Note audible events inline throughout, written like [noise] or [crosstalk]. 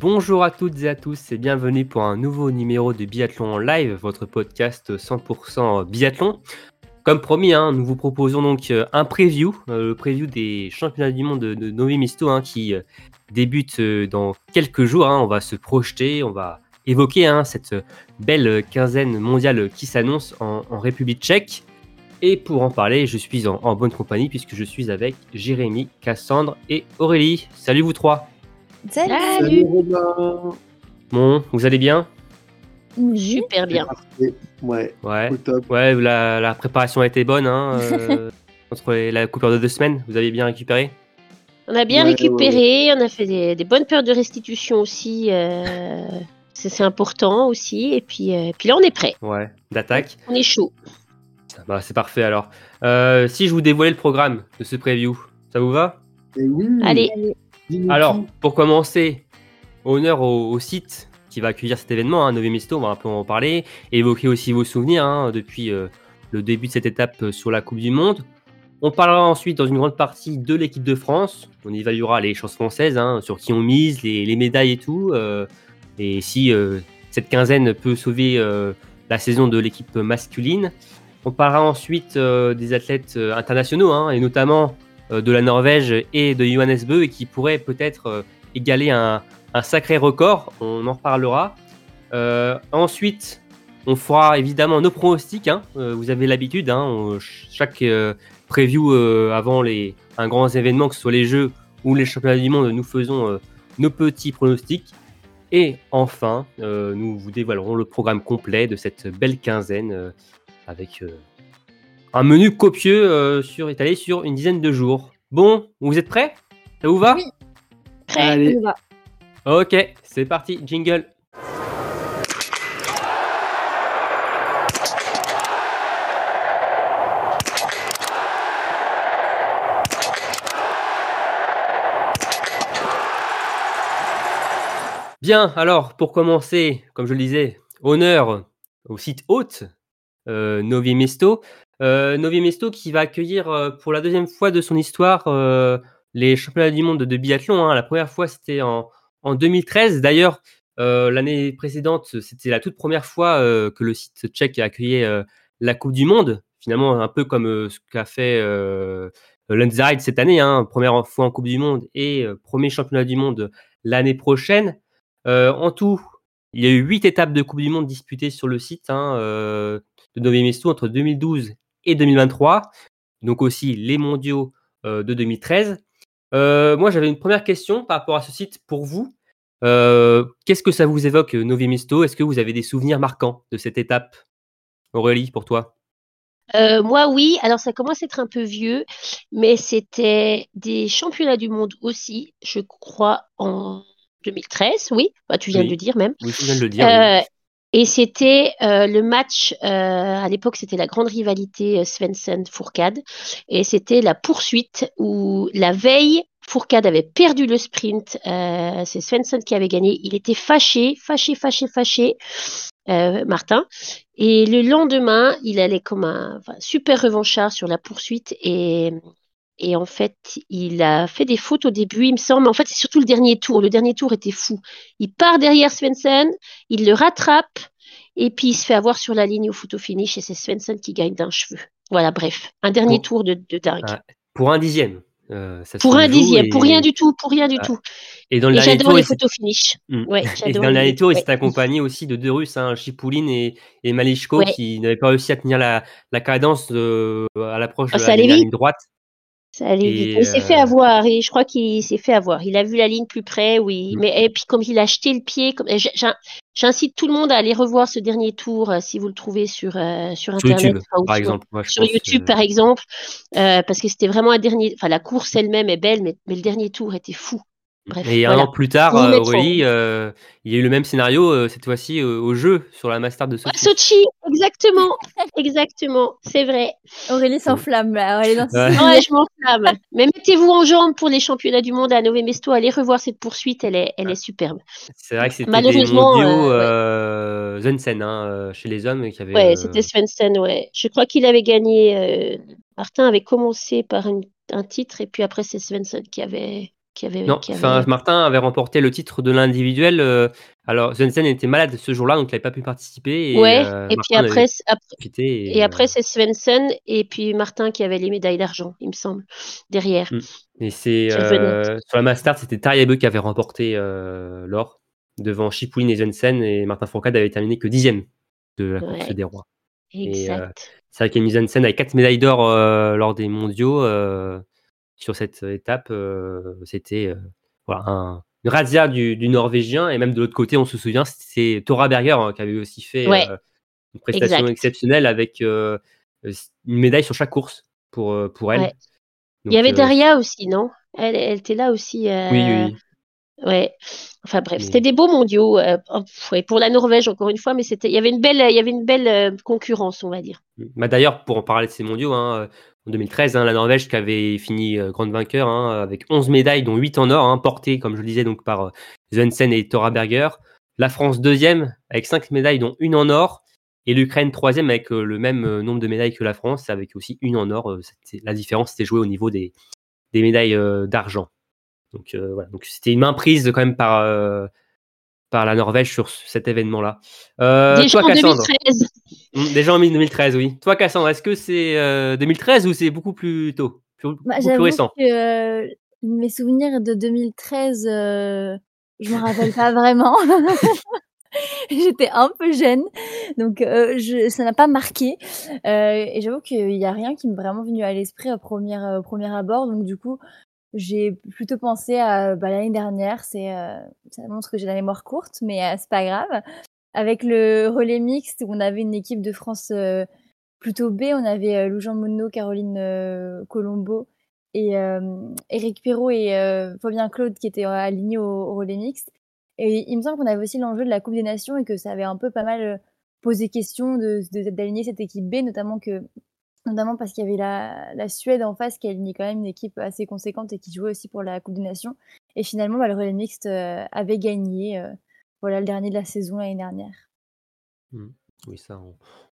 Bonjour à toutes et à tous et bienvenue pour un nouveau numéro de Biathlon live, votre podcast 100% biathlon. Comme promis, hein, nous vous proposons donc euh, un preview, euh, le preview des championnats du monde de, de Novi Misto hein, qui euh, débute dans quelques jours. hein. on va se projeter, on va évoquer cette belle quinzaine mondiale qui s'annonce en, en République tchèque. Et pour en parler, je suis en, en bonne compagnie puisque je suis avec Jérémy, Cassandre et Aurélie. Salut vous trois. Salut. Bon, vous allez bien? Super bien. Ouais, Ouais. au top. Ouais, la, la préparation a été bonne, hein, euh, [laughs] entre les- la coupure de deux semaines. Vous avez bien récupéré? On a bien Ouais, récupéré, on a fait des, des bonnes périodes de restitution aussi. euh, [laughs] c'est c'est important aussi. Et puis, euh, puis là, on est prêt. Ouais. D'attaque On est chaud. bah, C'est parfait alors. Euh, si je vous dévoilais le programme de ce preview, ça vous va? Et oui, Allez, Alors, pour commencer, honneur au, au site qui va accueillir cet événement, hein, Novi Misto, on va un peu en parler, évoquer aussi vos souvenirs hein, depuis euh, le début de cette étape euh, sur la Coupe du Monde. On parlera ensuite dans une grande partie de l'équipe de France. On évaluera les chances françaises, hein, sur qui on mise, les, les médailles et tout. euh, et si euh, cette quinzaine peut sauver euh, la saison de l'équipe masculine. On parlera ensuite des athlètes internationaux, hein, et notamment de la Norvège et de Johannes Bö, et qui pourraient peut-être euh, égaler un, sacré record. On en reparlera. Euh, ensuite, on fera évidemment nos pronostics. hein. Euh, vous avez l'habitude, hein, chaque euh, preview euh, avant les, un grand événement, que ce soit les Jeux ou les championnats du monde, nous faisons euh, nos petits pronostics. Et enfin, euh, nous vous dévoilerons le programme complet de cette belle quinzaine euh, avec euh, un menu copieux euh, sur, étalé sur une dizaine de jours. Bon, vous êtes prêts? Ça vous va? Oui. prêt. Allez. va. Ok, c'est parti, jingle. Bien, alors pour commencer, comme je le disais, honneur au site hôte euh, Novi Mesto. Euh, Novi Mesto qui va accueillir euh, pour la deuxième fois de son histoire euh, les championnats du monde de biathlon. hein. La première fois c'était en, en 2013. D'ailleurs, euh, l'année précédente, c'était la toute première fois que le site tchèque a accueilli euh, la Coupe du Monde. Finalement, un peu comme ce qu'a fait euh, cette année, hein, première fois en Coupe du Monde et premier championnat du monde l'année prochaine. En tout, il y a eu huit étapes de Coupe du Monde disputées sur le site hein, de Novi Mesto entre 2012 et 2023. Donc aussi les mondiaux euh, de 2013. Euh, moi, j'avais une première question par rapport à ce site pour vous. Euh, Qu'est-ce que ça vous évoque, Novi Mesto Est-ce que vous avez des souvenirs marquants de cette étape? Aurélie, pour toi Euh, moi, oui. Alors, ça commence à être un peu vieux, mais c'était des championnats du monde aussi, je crois, en 2013. Oui, bah, tu viens Oui. de le dire même. Oui, je viens de le dire. oui. Et c'était euh, le match, euh, à l'époque, c'était la grande rivalité euh, Svensson-Fourcade. Et c'était la poursuite où la veille, Fourcade avait perdu le sprint. Euh, c'est Svensson qui avait gagné. Il était fâché, fâché, fâché, fâché, Martin. Et le lendemain, il allait comme un super revanchard sur la poursuite. Et, et en fait, il a fait des fautes au début, il me semble. Mais en fait, c'est surtout le dernier tour. Le dernier tour était fou. Il part derrière Svensson, il le rattrape et puis il se fait avoir sur la ligne au photo finish et c'est Svensson qui gagne d'un cheveu. Voilà, bref, un dernier tour de, de dingue. Ah, Pour un dixième. euh, ça pour un dixième, et- pour rien du tout, pour rien du Ah, tout. Et dans le Et dernier j'adore tour, les photos finish. Mm. Ouais, Et dans le les- dernier tour, il s'est accompagné aussi de deux Russes, hein, Chipouline et, Ouais. qui n'avaient pas réussi à tenir la, la cadence à l'approche Ah, de la ligne droite. Ça. Il s'est euh, fait avoir et je crois qu'il s'est fait avoir. Il a vu la ligne plus près, oui. Mm. Mais et puis comme il a jeté le pied, comme j'incite tout le monde à aller revoir ce dernier tour euh, si vous le trouvez sur euh, sur internet, YouTube, enfin, ou par sur- exemple. Moi, je sur pense, YouTube euh, par exemple, euh, parce que c'était vraiment un dernier. Enfin, la course elle-même est belle, mais, mais le dernier tour était fou. Bref, Et un an plus tard, euh. Aurélie, euh, il y a eu le même scénario, euh, cette fois-ci euh, au jeu, sur la Master de Sochi. Sochi, exactement, [laughs] exactement, c'est vrai. Aurélie s'enflamme là. Dans Ouais. Ouais, je m'enflamme. Mais mettez-vous en jambe pour les championnats du monde à Nové Mesto. Allez revoir cette poursuite, elle est, elle est superbe. C'est vrai que c'était Malheureusement, mondiaux ouais. Jensen, hein, chez les hommes, qui avaient... Ouais, euh, c'était Svensson, ouais. Je crois qu'il avait gagné. euh, Martin avait commencé par une- un titre et puis après c'est Svensson qui avait, qui avait, Non, qui enfin, avait- Martin avait remporté le titre de l'individuel. euh, alors, Jensen était malade ce jour-là, donc il n'avait pas pu participer. Et, ouais. euh, et Martin puis après, c'est- après- et euh, c'est Svensson et puis Martin qui avait les médailles d'argent, il me semble, derrière. Mm. Et c'est sur la Master, c'était Tariabe qui avait remporté l'or devant Chipoulin et Jensen et Martin Fourcade avait terminé que dixième de la course Ouais. des rois. Exact. C'est vrai qu'Amy Jensen avait quatre médailles d'or lors des mondiaux sur cette étape. euh, c'était euh, voilà, un, une razzia du, du Norvégien et même de l'autre côté, on se souvient, c'est Thora Berger hein, qui avait aussi fait Ouais. euh, une prestation Exact. exceptionnelle avec euh, une médaille sur chaque course pour, euh, pour elle. Ouais. Il y avait euh, Daria aussi, non? Elle, elle était là aussi. euh, oui, oui. Ouais. Enfin bref, Mais- c'était des beaux mondiaux euh, oh, pour la Norvège encore une fois, mais c'était, il y avait une belle, il y avait une belle euh, concurrence, on va dire. Bah, D'ailleurs, pour en parler de ces mondiaux, hein, euh, en 2013, hein, la Norvège qui avait fini grande vainqueur hein, avec 11 médailles, dont 8 en or, portées, comme je le disais, donc, par Jensen et Thora Berger. La France deuxième avec 5 médailles, dont une en or. Et l'Ukraine troisième avec euh, le même euh, nombre de médailles que la France, avec aussi une en or. C'était- la différence s'était jouée au niveau des, des médailles d'argent. Donc euh, voilà, donc c'était une main prise quand même par, euh, par la Norvège sur ce- cet événement-là. Euh, Déjà toi, en Cassandre 2013. Mm, Déjà en 2013, oui. Toi, Cassandre, est-ce que c'est euh, 2013 ou c'est beaucoup plus tôt? Plus, Bah, beaucoup plus J'avoue récent que euh, mes souvenirs de 2013, euh, je me rappelle pas vraiment. [laughs] J'étais un peu jeune, donc euh, je, ça n'a pas marqué. Euh, et j'avoue qu'il y a rien qui m'est vraiment venu à l'esprit au premier, au premier abord. Donc du coup, j'ai plutôt pensé à bah, l'année dernière. Euh, ça montre que j'ai la mémoire courte, mais euh, c'est pas grave. Avec le relais mixte, on avait une équipe de France euh, plutôt B. On avait euh, Lou-Jean Monod, Caroline Colombo et Eric Perrault et Fabien Claude qui étaient alignés au, relais mixte. Et il me semble qu'on avait aussi l'enjeu de la Coupe des Nations et que ça avait un peu pas mal posé question de de- d'aligner cette équipe B, notamment que notamment parce qu'il y avait la, Suède en face qui alignait quand même une équipe assez conséquente et qui jouait aussi pour la Coupe des Nations. Et finalement, bah, le relais mixte euh, avait gagné. euh, voilà le dernier de la saison l'année dernière. Oui, ça,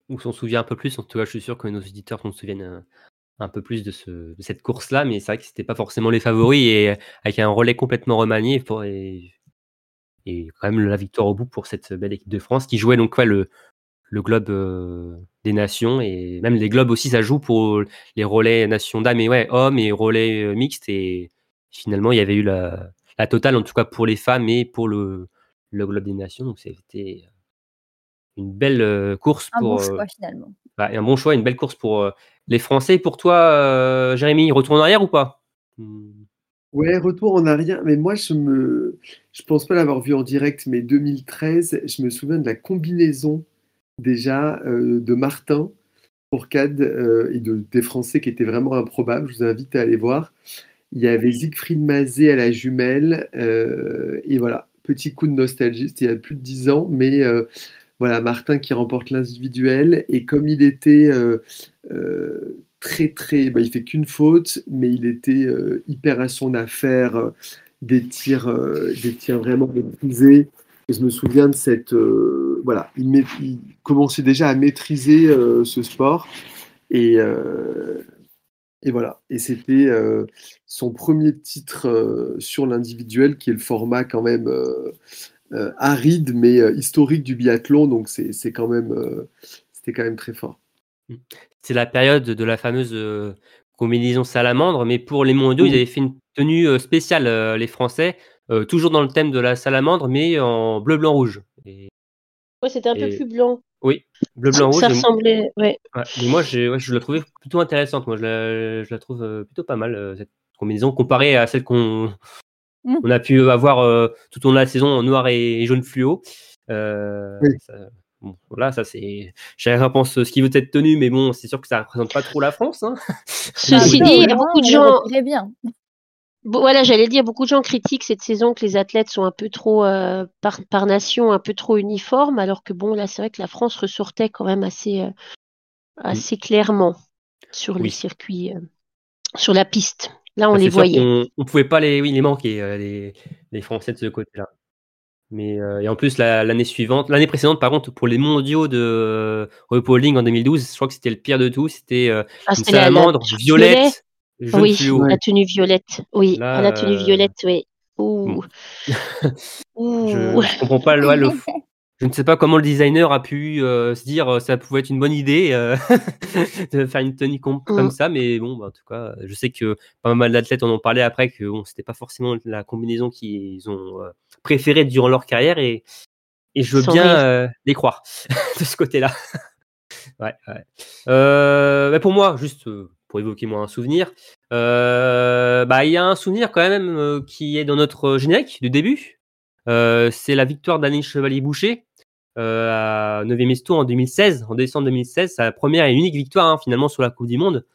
on, s'en souvient un peu plus. En tout cas, je suis sûr que nos auditeurs s'en souviennent euh, un peu plus de, ce, de cette course-là, mais c'est vrai que c'était pas forcément les favoris et avec un relais complètement remanié et, quand même la victoire au bout pour cette belle équipe de France qui jouait donc ouais, le, le globe euh, des nations et même les globes aussi ça joue pour les relais nations dames et ouais hommes et relais euh, mixtes et finalement il y avait eu la, la totale en tout cas pour les femmes et pour le, le globe des nations donc c'était une belle euh, course Un pour bon euh, choix finalement. bah, un bon choix, une belle course pour euh, les Français. Pour toi, euh, Jérémy, retour en arrière ou pas? Hmm. Ouais, retour en arrière, mais moi je me je pense pas l'avoir vu en direct, mais 2013, je me souviens de la combinaison déjà euh, de Martin Fourcade euh, et de, des Français qui étaient vraiment improbables. Je vous invite à aller voir. Il y avait Siegfried Mazet à la jumelle, euh, et voilà, petit coup de nostalgie, c'était il y a plus de 10 ans, mais voilà, Martin qui remporte l'individuel, et comme il était très très, bah, il fait qu'une faute, mais il était hyper à son affaire, des tirs, des tirs vraiment maîtrisés. Et je me souviens de cette, euh, voilà, il, commençait déjà à maîtriser euh, ce sport, et euh, et voilà, et c'était son premier titre sur l'individuel, qui est le format quand même aride mais historique du biathlon, donc c'est quand même, c'était quand même très fort. C'est la période de la fameuse combinaison salamandre, mais pour les mondiaux, Mhm. ils avaient fait une tenue spéciale, les Français, euh, toujours dans le thème de la salamandre, mais en bleu, blanc, rouge. Et, Ouais, c'était un peu plus blanc. oui, bleu, blanc, rouge. Ça ressemblait, ouais. ouais, mais moi, ouais, je la trouvais plutôt intéressante. Moi, je la, je la trouve euh, plutôt pas mal, euh, cette combinaison, comparée à celle qu'on on a pu avoir euh, tout au long de la saison en noir et, jaune fluo. Euh, Oui. ça- bon, voilà, ça c'est. Chacun pense ce qu'il veut de cette tenue, mais bon, c'est sûr que ça représente pas trop la France. Hein. Ceci Ah, dit, il y a beaucoup de gens, bien. Bon, voilà, j'allais dire, beaucoup de gens critiquent cette saison que les athlètes sont un peu trop, euh, par, par nation, un peu trop uniformes, alors que bon, là, c'est vrai que la France ressortait quand même assez, euh, assez clairement sur les Oui. circuits, euh, sur la piste. Là, on Bah, les voyait. On pouvait pas les, oui, les manquer, les, les Français de ce côté-là. Mais et en plus la- l'année suivante, l'année précédente, par contre, pour les mondiaux de repolling en 2012, je crois que c'était le pire de tout. C'était Ah, une la, la- salamandre violet. violette, jaune Oui, fluo. La tenue violette. Oui, Là, la tenue euh, violette, oui. Ouh. [laughs] Ouh. Je, je comprends pas le, [laughs] Je ne sais pas comment le designer a pu euh, se dire euh, ça pouvait être une bonne idée euh, [laughs] de faire une tenue com- comme Mm. ça, mais bon, bah, en tout cas, je sais que pas mal d'athlètes en ont parlé après que bon, c'était pas forcément la combinaison qu'ils ont euh, préférée durant leur carrière et, et je veux Sans bien euh, les croire de ce côté-là. ouais, ouais. Euh, mais pour moi, juste euh, pour évoquer moi un souvenir, euh, bah il y a un souvenir quand même euh, qui est dans notre générique du début. Euh, c'est la victoire d'Annie Chevalier-Boucher à 9e Esto en 2016, en décembre 2016. Sa première et unique victoire hein, finalement sur la Coupe du Monde,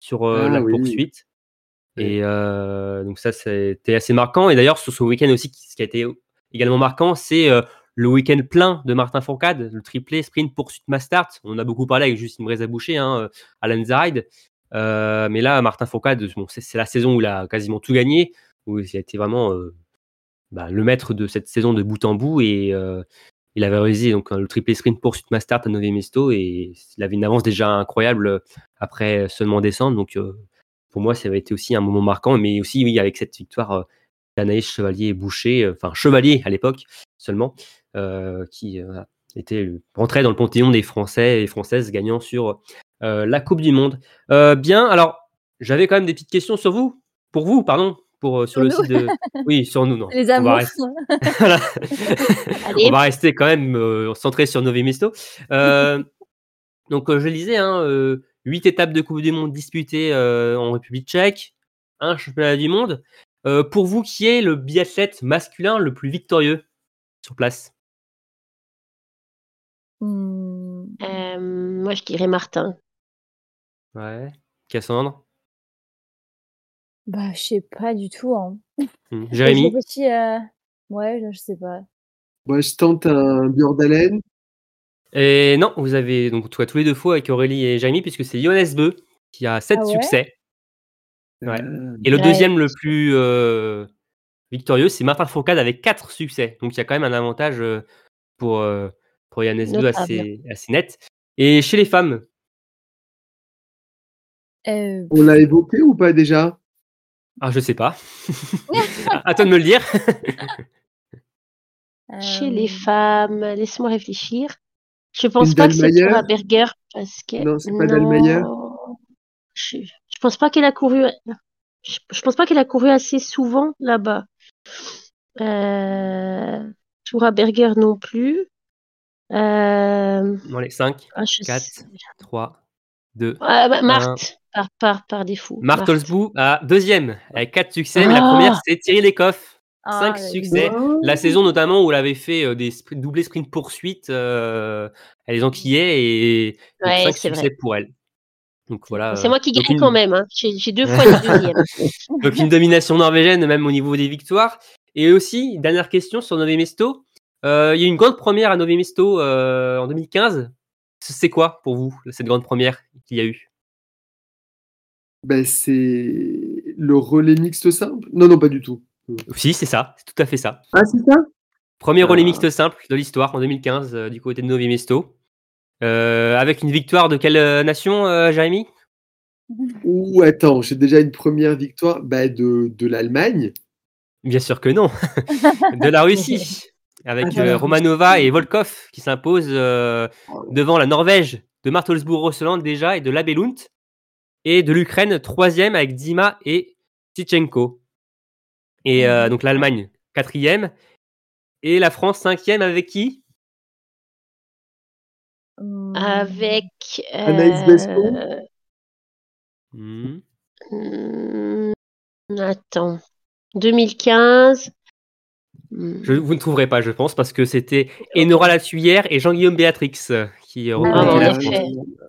sur Ah la oui. poursuite. Et donc ça, c'était assez marquant. Et d'ailleurs, sur ce week-end aussi, ce qui a été également marquant, c'est le week-end plein de Martin Fourcade, le triplé sprint poursuite mass start. On a beaucoup parlé avec Justine Brézaboucher hein, à Lenzerheide. Euh, mais là, Martin Fourcade, c'est la saison où il a quasiment tout gagné, où il a été vraiment euh, bah, le maître de cette saison de bout en bout et euh, il avait réalisé donc le triplé sprint poursuite mass start à 9 Esto et il avait une avance déjà incroyable après seulement descendre. Donc pour moi, ça avait été aussi un moment marquant, mais aussi oui avec cette victoire d'Anaïs Chevalier Boucher, enfin Chevalier à l'époque seulement, qui était le- rentrait dans le panthéon des Français et Françaises gagnant sur euh, la Coupe du Monde. Euh, bien, alors j'avais quand même des petites questions sur vous, pour vous, pardon, pour euh, sur Sur le nous site de, [laughs] oui sur nous non. Les On va amours. rester-. [laughs] On va rester quand même euh, centré sur. Euh, [laughs] donc, euh, je lisais, hein, euh, 8 étapes de Coupe du Monde disputées euh, en République tchèque, un championnat du monde. Euh, pour vous, qui est le biathlète masculin le plus victorieux sur place? Hmm, Euh, moi, je dirais Martin. Ouais. Cassandre? Bah, je sais pas du tout. Hein. [laughs] Je Jérémy? Réfléchis, euh, Ouais, je sais pas. Moi, je tente un Bjordalen. Et non, vous avez donc toi, tous les deux faux avec Aurélie et Jérémy, puisque c'est Johannes Beu qui a 7 Ah ouais? succès. Ouais. Euh, Et le Ouais. deuxième le plus euh, victorieux, c'est Martin Fourcade avec 4 succès. Donc il y a quand même un avantage euh, pour, euh, pour Beu Notable. assez, assez net. Et chez les femmes, Euh, on l'a évoqué ou pas déjà? Ah, je sais pas. [laughs] à toi de me le dire. Chez euh, les femmes, laisse-moi réfléchir. Je pense Une pas que c'est Tora Berger parce que Non, c'est pas Dahlmeier Non. Je, je pense pas qu'elle a couru. Je, je pense pas qu'elle a couru assez souvent là-bas. Euh... Tora Berger non plus. Euh... Bon, allez, 5, ah, je 4, sais- 3, 2. Ah, bah, Marthe, par, par, par défaut. Marthe. Olsbou à deuxième avec 4 succès. Mais la Ah. première, c'est Thierry Lecoff. ah, 5 ouais, succès. Oh. La saison notamment où elle avait fait euh, des sprints, doublés sprint poursuite, euh, elle les enquillait et donc Ouais, cinq c'est succès vrai. pour elle. Donc voilà. C'est moi qui gagne une- quand même. Hein. J'ai deux fois les deuxièmes. [laughs] Donc une domination norvégienne même au niveau des victoires. Et aussi, dernière question sur Nové Mesto. Euh, il y a eu une grande première à Nové Mesto euh, en 2015. C'est quoi pour vous cette grande première qu'il y a eu? Ben, c'est le relais mixte simple Non, non, pas du tout. Si, c'est ça, c'est tout à fait ça. Ah, c'est ça? Premier relais Ah. mixte simple de l'histoire en 2015 euh, du côté de Nové Mesto. Euh, avec une victoire de quelle nation, euh, Jérémy? Ou attends, j'ai déjà une première victoire ben, de, de l'Allemagne. Bien sûr que non. [laughs] de la Russie. [laughs] Avec Ah, euh, Romanova et Volkov qui s'imposent euh, devant la Norvège de Martelsbourg-Rosseland déjà et de Labellunt. Et de l'Ukraine, troisième avec Dima et Tichenko. Et euh, donc l'Allemagne, quatrième. Et la France, cinquième avec qui? Avec. Anaïs Hmm. hmm, Attends. 2015. Je, Vous ne trouverez pas, je pense, parce que c'était Enora Latuyère et Jean-Guillaume Béatrix qui euh, Ah représentaient ouais,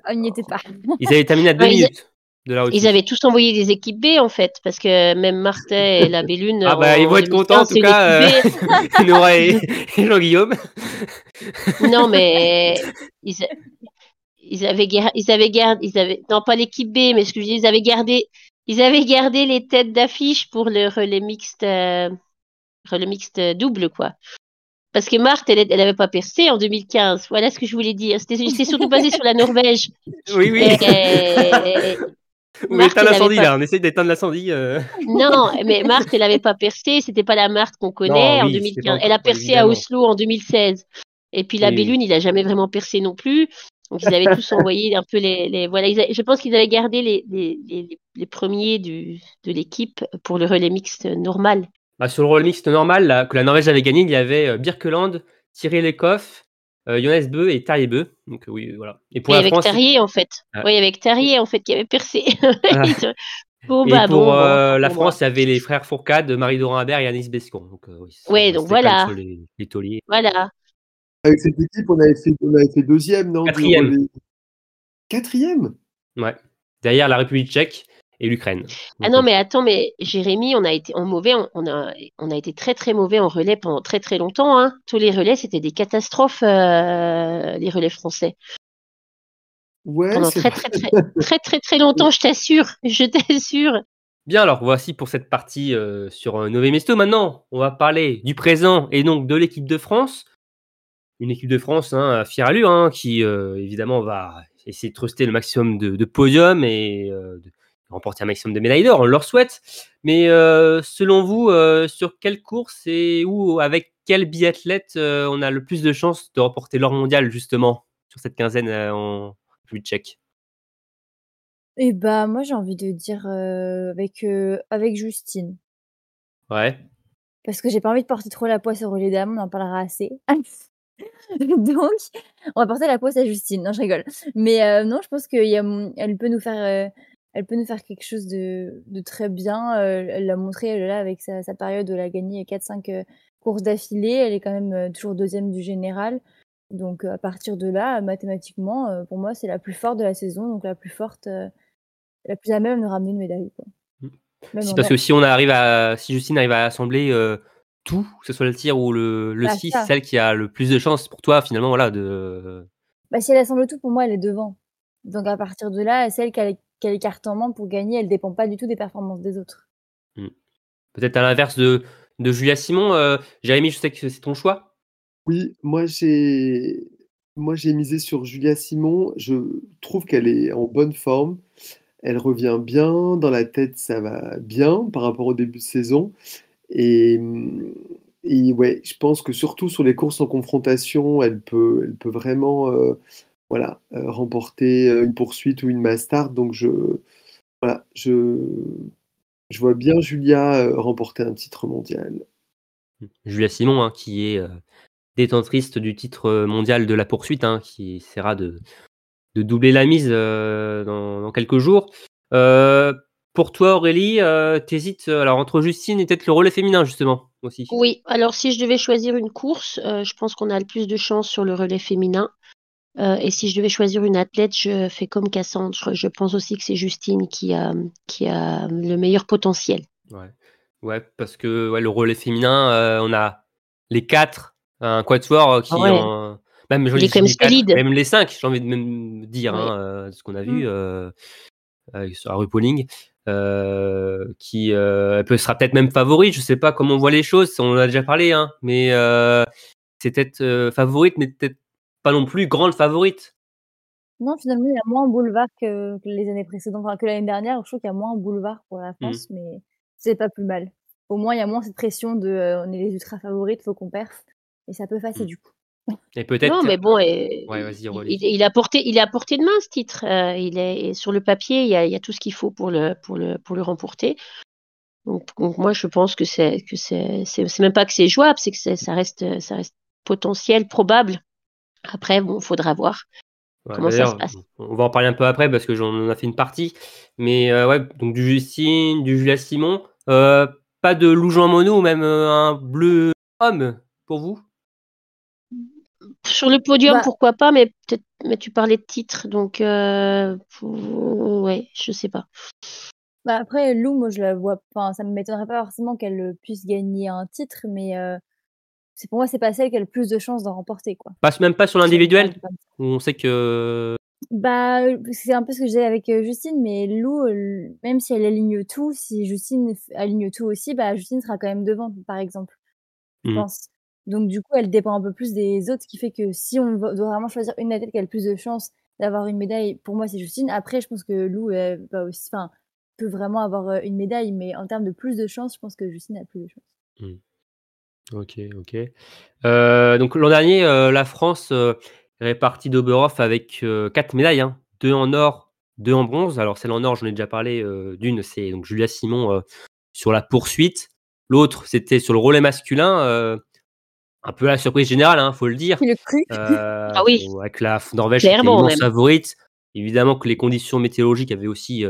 la. On n'y était pas. Ils avaient terminé à deux Ouais, ils- minutes de la Ils avaient tous envoyé des équipes B en fait, parce que même Martin et la Bellune. Ah bah ils vont être contents en tout cas, euh, [laughs] Nora et, et Jean-Guillaume. non mais [laughs] ils, ils avaient ils avaient gardé, ils avaient non pas l'équipe B, mais ce que je dis, ils avaient gardé, ils avaient gardé les têtes d'affiche pour le relais mixte, euh, relais mixte double quoi. Parce que Marthe, elle n'avait pas percé en 2015. Voilà ce que je voulais dire. C'était surtout basé sur la Norvège. [laughs] Oui, oui. Et, on éteint l'incendie pas... là, on essaye d'éteindre l'incendie. Euh... Non, mais Marthe, elle n'avait pas percé, c'était pas la Marthe qu'on connaît Non, en oui, 2015. c'était pas Elle a percé à. Oslo en 2016. Et puis la Oui. Bellune, il a jamais vraiment percé non plus. Donc ils avaient tous envoyé un peu les, les voilà. ils a- je pense qu'ils avaient gardé les, les, les, les premiers du, de l'équipe pour le relais mixte normal. Bah, sur le rôle mixte normal là, que la Norvège avait gagné, il y avait euh, Birkeland, Thierry Lecoff, euh, Jonas Bö et Terje Bö. Donc euh, oui, voilà. Et pour Et la avec France, Tarier en fait. Ah. Oui, avec Tarier en fait qui avait percé. [laughs] Ah. bon et bah pour bon. euh, bon, la bon, France, il y avait les frères Fourcade, Marie-Dorin Habert et Yanis Bescon. Donc, euh, oui, Ouais, donc voilà. sur les, les tauliers. Voilà. Avec cette équipe, on avait fait, on avait fait deuxième, non Quatrième. Quatrième? Ouais. Derrière la République tchèque et l'Ukraine. Ah non, euh, mais attends, mais Jérémy, on a été en mauvais, on, on a, on a été très très mauvais en relais pendant très très longtemps. Hein. Tous les relais, c'était des catastrophes, euh, les relais français. Ouais, Pendant très très très très très très longtemps, [laughs] je t'assure, [laughs] je t'assure. Bien, alors voici pour cette partie euh, sur euh, Nové Mesto. Maintenant, on va parler du présent et donc de l'équipe de France. Une équipe de France hein, à fière allure, hein, qui euh, évidemment va essayer de truster le maximum de, de podiums et euh, de remporter un maximum de médailles d'or. On leur souhaite. Mais euh, selon vous, euh, sur quelle course et où, avec quel biathlète euh, on a le plus de chances de remporter l'or mondial justement sur cette quinzaine en République tchèque? Et bah, moi, j'ai envie de dire avec, avec Justine. Ouais. Parce que j'ai pas envie de porter trop la poisse au relais dames, on en parlera assez. [laughs] Donc, on va porter la poisse à Justine. Non, je rigole. Mais euh, non, je pense qu'elle peut nous faire, elle peut nous faire quelque chose de, de très bien. Euh, elle l'a montré, elle est là avec sa, sa période où elle a gagné 4-5 euh, courses d'affilée. Elle est quand même euh, toujours deuxième du général. Donc, à partir de là, mathématiquement, pour moi, c'est la plus forte de la saison. Donc, la plus forte, la plus à même de ramener une médaille. Quoi. Mm. Parce que si on arrive à, si Justine arrive à assembler tout, que ce soit le tir ou le, le Ah, ski, c'est celle qui a le plus de chances pour toi finalement, voilà, de. Bah, si elle assemble tout, pour moi, elle est devant. Donc, à partir de là, celle qui a, en main pour gagner, elle dépend pas du tout des performances des autres. Peut-être à l'inverse de, de Julia Simon. Euh, Jérémy, je sais que c'est ton choix. Oui, moi j'ai moi j'ai misé sur Julia Simon. Je trouve qu'elle est en bonne forme. Elle revient bien, dans la tête ça va bien par rapport au début de saison. Et, et ouais, je pense que surtout sur les courses en confrontation, elle peut, elle peut vraiment euh, voilà, euh, remporter euh, une poursuite ou une master. Donc je, voilà, je, je vois bien Julia euh, remporter un titre mondial. Julia Simon, hein, qui est euh, détentrice du titre mondial de la poursuite, hein, qui essaiera de, de doubler la mise euh, dans, dans quelques jours. Euh, pour toi, Aurélie, euh, t'hésites alors entre Justine et peut-être le relais féminin justement aussi. Oui, alors si je devais choisir une course, euh, je pense qu'on a le plus de chances sur le relais féminin. Euh, et si je devais choisir une athlète, je fais comme Cassandre. Je pense aussi que c'est Justine qui a, qui a le meilleur potentiel. Ouais, ouais, parce que ouais, le relais féminin, euh, on a les quatre, un quatuor euh, qui Ah ouais. en- même je les quatre, même les cinq, j'ai envie de même dire, Ouais. hein, euh, ce qu'on a Mm. vu sur la RuPauling, euh, qui euh, peut sera peut-être même favorite, je sais pas comment on voit les choses, on en a déjà parlé, hein, mais euh, c'est peut-être favorite, mais peut-être pas non plus grande favorite. Non, finalement, il y a moins de boulevard que, que les années précédentes, enfin que l'année dernière. Je trouve qu'il y a moins de boulevard pour la France, mais c'est pas plus mal. Au moins, il y a moins cette pression de euh, on est les ultra favorites, faut qu'on perf. Et ça peut passer Mm. du coup. Et peut-être. Non, mais bon, et- Ouais, vas-y, il, Aurélie. il- il a porté, il est à portée de main ce titre. Euh, il est sur le papier, il y a, il y a tout ce qu'il faut pour le, pour le, pour le remporter. Donc, donc moi, je pense que c'est que c'est, c'est, c'est même pas que c'est jouable, c'est que c'est- ça reste, ça reste potentiel, probable. Après, bon, faudra voir. Ouais, Comment ça se passe On va en parler un peu après parce que j'en en a fait une partie. Mais euh, ouais, donc du Justine, du Julia Simon. Euh, pas de Lou Jean Monod ou même euh, un bleu homme pour vous? Sur le podium, Bah- pourquoi pas, mais peut-être. Mais tu parlais de titre, donc euh, ouais, je sais pas. Bah après, Lou, moi je la vois, enfin ça me m'étonnerait pas forcément qu'elle puisse gagner un titre, mais euh, c'est pour moi c'est pas celle qui a le plus de chances d'en remporter quoi. Passe même pas sur l'individuel, on sait que. Bah c'est un peu ce que je disais avec euh, Justine, mais Lou, euh, même si elle aligne tout, si Justine aligne tout aussi, bah Justine sera quand même devant, par exemple, je Mhm. pense. Donc du coup, elle dépend un peu plus des autres, ce qui fait que si on doit vraiment choisir une athlète qui a le plus de chances d'avoir une médaille, pour moi c'est Justine. Après, je pense que Lou elle va aussi, enfin, peut vraiment avoir euh, une médaille, mais en termes de plus de chances, je pense que Justine a plus de chances. Ok, ok. Euh, donc l'an dernier, euh, la France euh, est répartie d'Oberhof avec euh, quatre médailles, hein. deux en or, deux en bronze. Alors celle en or, j'en ai déjà parlé d'une, c'est donc Julia Simon sur la poursuite. L'autre, c'était sur le relais masculin, un peu la surprise générale, hein, faut le dire. Le cru? [laughs] Ah oui. bon, Avec la Norvège qui même. favorite. Évidemment que les conditions météorologiques avaient aussi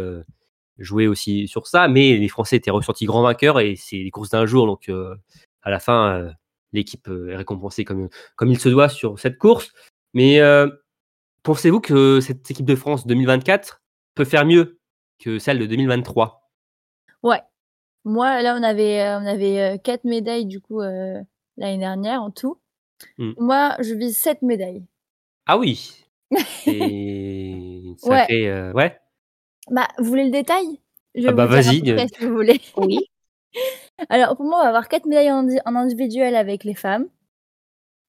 joué aussi sur ça, mais les Français étaient ressortis grands vainqueurs et c'est les courses d'un jour, donc à la fin, euh, l'équipe euh, est récompensée comme, comme il se doit sur cette course. Mais euh, pensez-vous que cette équipe de France 2024 peut faire mieux que celle de 2023 Ouais. Moi, là, on avait, on avait quatre médailles, du coup, euh, l'année dernière, en tout. Hmm. Moi, je vise sept médailles. Ah oui C'est une sacrée, euh, ouais. Bah, vous voulez le détail? Je Ah vais bah, vas-y, [laughs] si vous voulez. Oui. Alors, pour moi, on va avoir quatre médailles en, en individuel avec les femmes,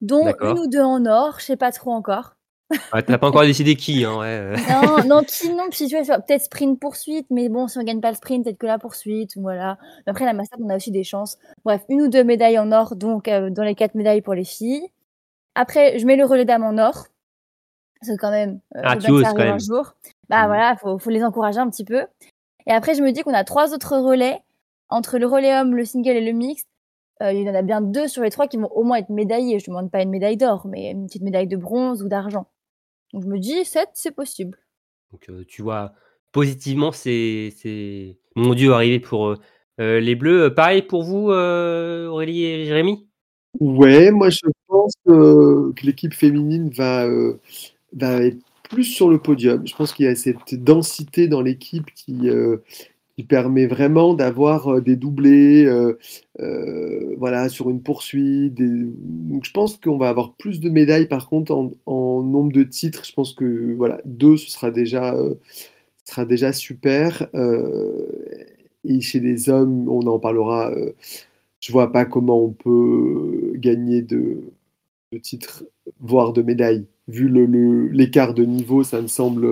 dont une ou deux en or, je sais pas trop encore. T'as pas encore [laughs] décidé qui, hein, ouais. euh. Non, non, [laughs] qui non, puis tu vois, peut-être sprint poursuite, mais bon, si on gagne pas le sprint, peut-être que la poursuite, voilà. Mais Après, la master, on a aussi des chances. Bref, une ou deux médailles en or, donc euh, dans les quatre médailles pour les filles. Après, je mets le relais dames en or. Parce que quand même, euh, Ah, tu oses quand un même. jour. Bah Mhm. voilà, faut, faut les encourager un petit peu. Et après, je me dis qu'on a trois autres relais. Entre le relais homme, le single et le mixte, euh, il y en a bien deux sur les trois qui vont au moins être médaillés. Je demande pas une médaille d'or, mais une petite médaille de bronze ou d'argent. Donc je me dis, 7, c'est possible. Donc, euh, tu vois, positivement, c'est, c'est mon Dieu arrivé pour euh, euh, les Bleus. Pareil pour vous, euh, Aurélie et Jérémy? Ouais, moi je pense que, que l'équipe féminine va, euh, va être plus sur le podium. Je pense qu'il y a cette densité dans l'équipe qui, euh, qui permet vraiment d'avoir euh, des doublés euh, euh, voilà, sur une poursuite. des- Donc je pense qu'on va avoir plus de médailles par contre en, en nombre de titres. Je pense que voilà, deux, ce sera déjà, euh, ce sera déjà super. Et chez les hommes, on en parlera. je vois pas comment on peut gagner de, de titres, voire de médailles. Vu le- le- l'écart de niveau, ça me semble,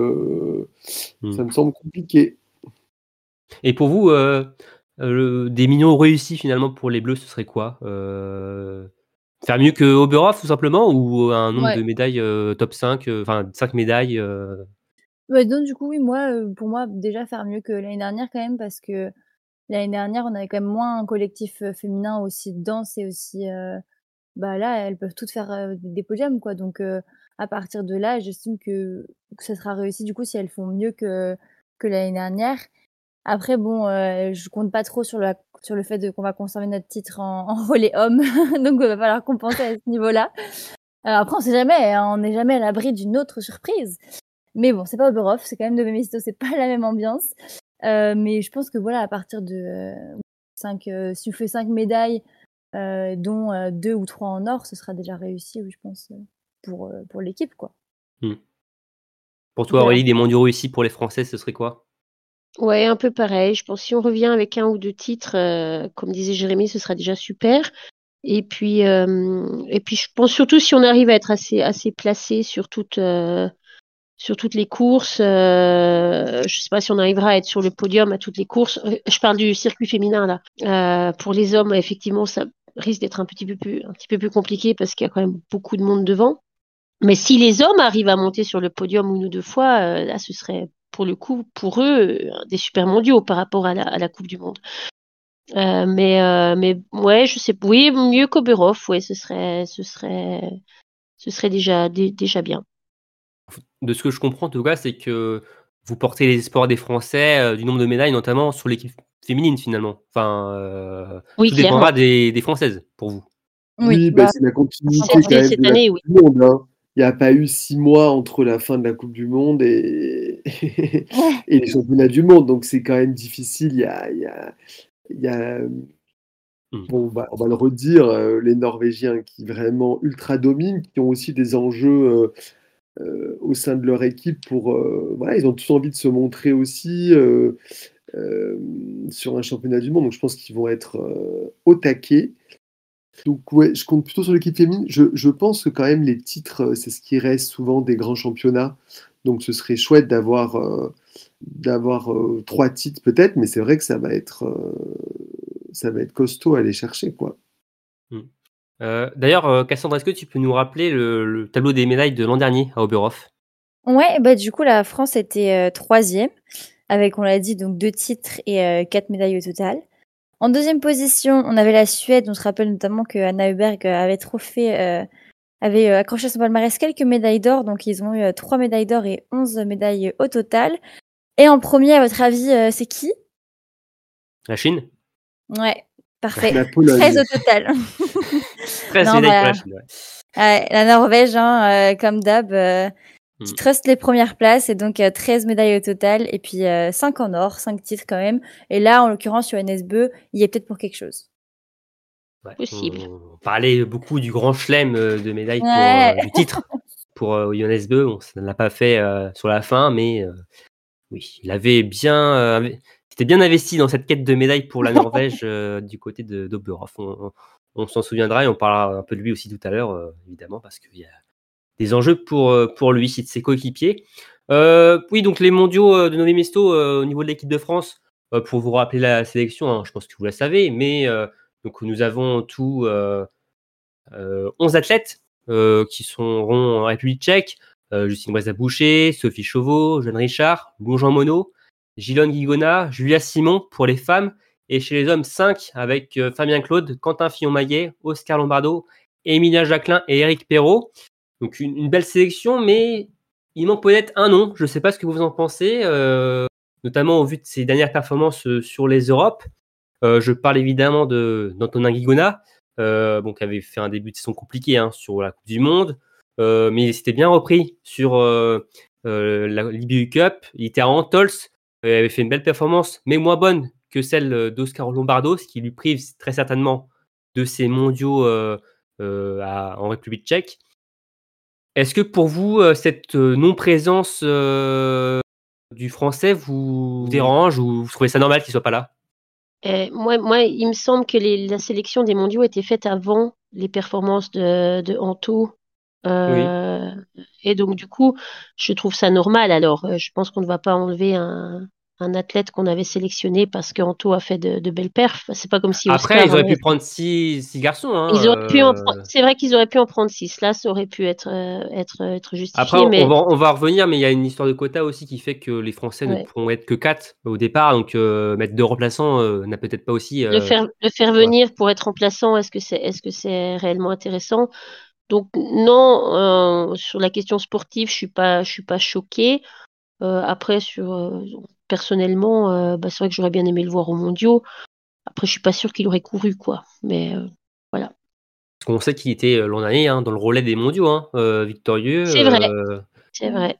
Hmm. ça me semble compliqué. Et pour vous, euh, euh, des millions réussis finalement pour les Bleus, ce serait quoi Euh, Faire mieux que Oberhof tout simplement ou un nombre Ouais. de médailles top 5, euh, enfin 5 médailles Ouais, donc du coup, oui, moi, pour moi, déjà faire mieux que l'année dernière quand même, parce que l'année dernière, on avait quand même moins un collectif féminin aussi dense et aussi, bah là, elles peuvent toutes faire des podiums, quoi. Donc à partir de là, j'estime que, que ça sera réussi du coup si elles font mieux que, que l'année dernière. Après, bon, euh, je compte pas trop sur, la, sur le fait qu'on va conserver notre titre en, [laughs] en relais homme, [laughs] donc il va falloir compenser à ce niveau-là. Alors après, on sait jamais, hein, on n'est jamais à l'abri d'une autre surprise. Mais bon, c'est pas Oberhof, c'est quand même de Mephisto, c'est pas la même ambiance. Euh, mais je pense que voilà, à partir de euh, 5, euh, si vous faites 5 médailles, euh, dont euh, 2 ou 3 en or, ce sera déjà réussi, oui, je pense, euh, pour, euh, pour l'équipe, quoi. Pour toi, Voilà. Aurélie, des mondiaux réussis pour les Français, ce serait quoi? Ouais, un peu pareil. Je pense que si on revient avec un ou deux titres, euh, comme disait Jérémy, ce sera déjà super. Et puis, euh, et puis, je pense surtout si on arrive à être assez, assez placé sur toutes, euh, sur toutes les courses. Euh, je sais pas si on arrivera à être sur le podium à toutes les courses. Je parle du circuit féminin là. Euh, pour les hommes, effectivement, ça risque d'être un petit peu plus, un petit peu plus compliqué parce qu'il y a quand même beaucoup de monde devant. Mais si les hommes arrivent à monter sur le podium une ou deux fois, euh, là, ce serait pour le coup, pour eux, euh, des super mondiaux par rapport à la, à la Coupe du Monde. Euh, mais, euh, mais ouais, je sais, oui, mieux qu'Oberhof, ouais, ce serait, ce serait, ce serait déjà, dé- déjà bien. De ce que je comprends, en tout cas, c'est que vous portez les espoirs des Français, euh, du nombre de médailles, notamment sur l'équipe féminine, finalement. Enfin, euh, Oui, tout dépendra des, des Françaises, pour vous. Oui, bah, c'est la continuité Cette- quand même cette de la année, Coupe oui. du Monde. hein. Il n'y a pas eu six mois entre la fin de la Coupe du Monde et, [laughs] et les championnats du monde. Donc c'est quand même difficile. Il y a, il y a- il y a- Mm. bon, bah, on va le redire, euh, les Norvégiens qui vraiment ultra dominent, qui ont aussi des enjeux euh, euh, au sein de leur équipe pour. euh, voilà, ils ont tous envie de se montrer aussi euh, sur un championnat du monde. Donc je pense qu'ils vont être au taquet. Donc ouais, je compte plutôt sur l'équipe féminine. Je, je pense que quand même les titres, c'est ce qui reste souvent des grands championnats. Donc ce serait chouette d'avoir euh, d'avoir euh, trois titres peut-être, mais c'est vrai que ça va être euh, ça va être costaud à aller chercher quoi. Euh, D'ailleurs, Cassandra, est-ce que tu peux nous rappeler le, le tableau des médailles de l'an dernier à Oberhof? Ouais, bah du coup la France était euh, troisième avec, on l'a dit, donc deux titres et euh, quatre médailles au total. En deuxième position, on avait la Suède. On se rappelle notamment que Anna Hubberg euh, avait trop fait, euh, avait euh, accroché à son palmarès quelques médailles d'or. Donc ils ont eu euh, trois médailles d'or et 11 médailles au total. Et en premier, à votre avis, euh, c'est qui? La Chine Ouais, parfait. La Pologne. 13 au total. [laughs] 13 Non, médailles pour bah, la Chine. ouais. Ouais, la Norvège, hein, euh, comme d'hab, euh, qui Mm. trust les premières places et donc euh, 13 médailles au total et puis euh, 5 en or, 5 titres quand même. Et là, en l'occurrence, sur NSB, il y est peut-être pour quelque chose. Ouais, Possible. On, on parlait beaucoup du grand chelem euh, de pour Ouais. euh, du titre [laughs] pour euh, ça ne l'a pas fait euh, sur la fin, mais oui, il avait bien, c'était bien investi dans cette quête de médailles pour la Norvège [laughs] du côté de d'Oberhof. On, on- on s'en souviendra et on parlera un peu de lui aussi tout à l'heure, évidemment, parce qu'il y a des enjeux pour, pour lui et de ses coéquipiers. Oui, donc les mondiaux de Novi Mesto au niveau de l'équipe de France, pour vous rappeler la sélection, hein, je pense que vous la savez, mais donc nous avons tout euh, euh, 11 athlètes euh, qui seront en République tchèque. Euh, Justine Breza-Boucher, Sophie Chauveau, Jeanne Richard, Bonjean Monod, Gilone Guigona, Julia Simon pour les femmes. Et chez les hommes, 5 avec euh, Fabien Claude, Quentin Fillon-Maillet, Oscar Lombardo, Emilia Jacquelin et Eric Perrault. Donc une, belle sélection, mais il manque peut-être un nom. Je ne sais pas ce que vous en pensez, euh, notamment au vu de ses dernières performances euh, sur les Europes. Euh, je parle évidemment de d'Antonin Guigona, euh, qui avait fait un début de saison compliqué hein, sur la Coupe du Monde, euh, mais il s'était bien repris sur la l'IBU Cup. Il était à Antols, il avait fait une belle performance, mais moins bonne que celle d'Oscar Lombardo, ce qui lui prive très certainement de ses mondiaux en République tchèque. Est-ce que pour vous, cette non-présence du français vous dérange ou vous trouvez ça normal qu'il soit pas là? Euh, moi, moi, il me semble que les- la sélection des mondiaux était faite avant les performances de, de Anto. Euh, Et donc, du coup, je trouve ça normal. Alors, euh, je pense qu'on ne va pas enlever un, un athlète qu'on avait sélectionné parce qu'Anto a fait de, de belles perfs. C'est pas comme si Après, ils auraient en pu prendre six, six garçons. hein, Ils auraient pu en euh, prendre. C'est vrai qu'ils auraient pu en prendre six. Là, ça aurait pu être euh, être être justifié. Après, on, mais on va, on va revenir, mais il y a une histoire de quota aussi qui fait que les Français ne pourront être que 4 au départ. Donc, euh, mettre deux remplaçants euh, n'a peut-être pas aussi. euh, le faire le faire venir pour être remplaçant, est-ce que c'est est-ce que c'est réellement intéressant? Donc non, euh, sur la question sportive, je suis pas je suis pas choquée. Euh, après sur euh, personnellement, euh, bah, c'est vrai que j'aurais bien aimé le voir aux mondiaux. Après, je suis pas sûre qu'il aurait couru quoi. Mais euh, Parce qu'on sait qu'il était euh, l'an dernier hein, dans le relais des mondiaux, hein, euh, victorieux. C'est vrai. euh, c'est vrai.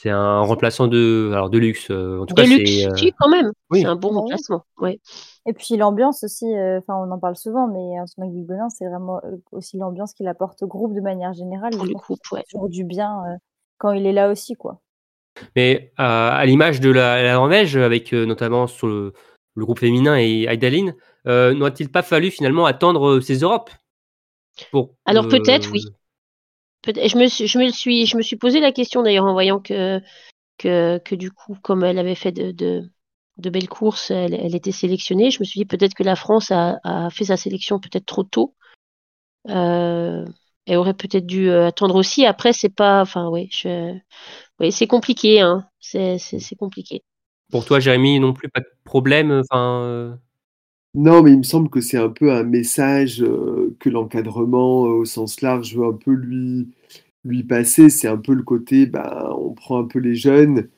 c'est un remplaçant de, alors de luxe. en tout De cas, luxe, euh, quand même. oui. C'est un bon Ah oui. remplacement. Ouais. Et puis l'ambiance aussi, euh, enfin on en parle souvent, mais Antonin Guigonin, c'est vraiment aussi l'ambiance qu'il apporte au groupe de manière générale. Pour le ouais. toujours du bien euh, quand il est là aussi, quoi. Mais euh, à l'image de la, la Norvège, avec euh, notamment sur le, le groupe féminin et Heidaline, euh, n'aurait-il pas fallu finalement attendre euh, ces Europes pour, Alors, peut-être, oui. Peut- Je me, suis- je me suis, je me suis posé la question d'ailleurs en voyant que, que, que du coup, comme elle avait fait de, de, de belles courses, elle, elle était sélectionnée. Je me suis dit peut-être que la France a, a fait sa sélection peut-être trop tôt. Euh, elle aurait peut-être dû attendre aussi. Après, c'est pas, enfin, oui, je, oui, c'est compliqué, hein. C'est, compliqué. Pour toi, Jérémy, non plus, pas de problème. Enfin, euh, Non, mais il me semble que c'est un peu un message euh, que l'encadrement euh, au sens large veut un peu lui, lui passer. C'est un peu le côté, bah, on prend un peu les jeunes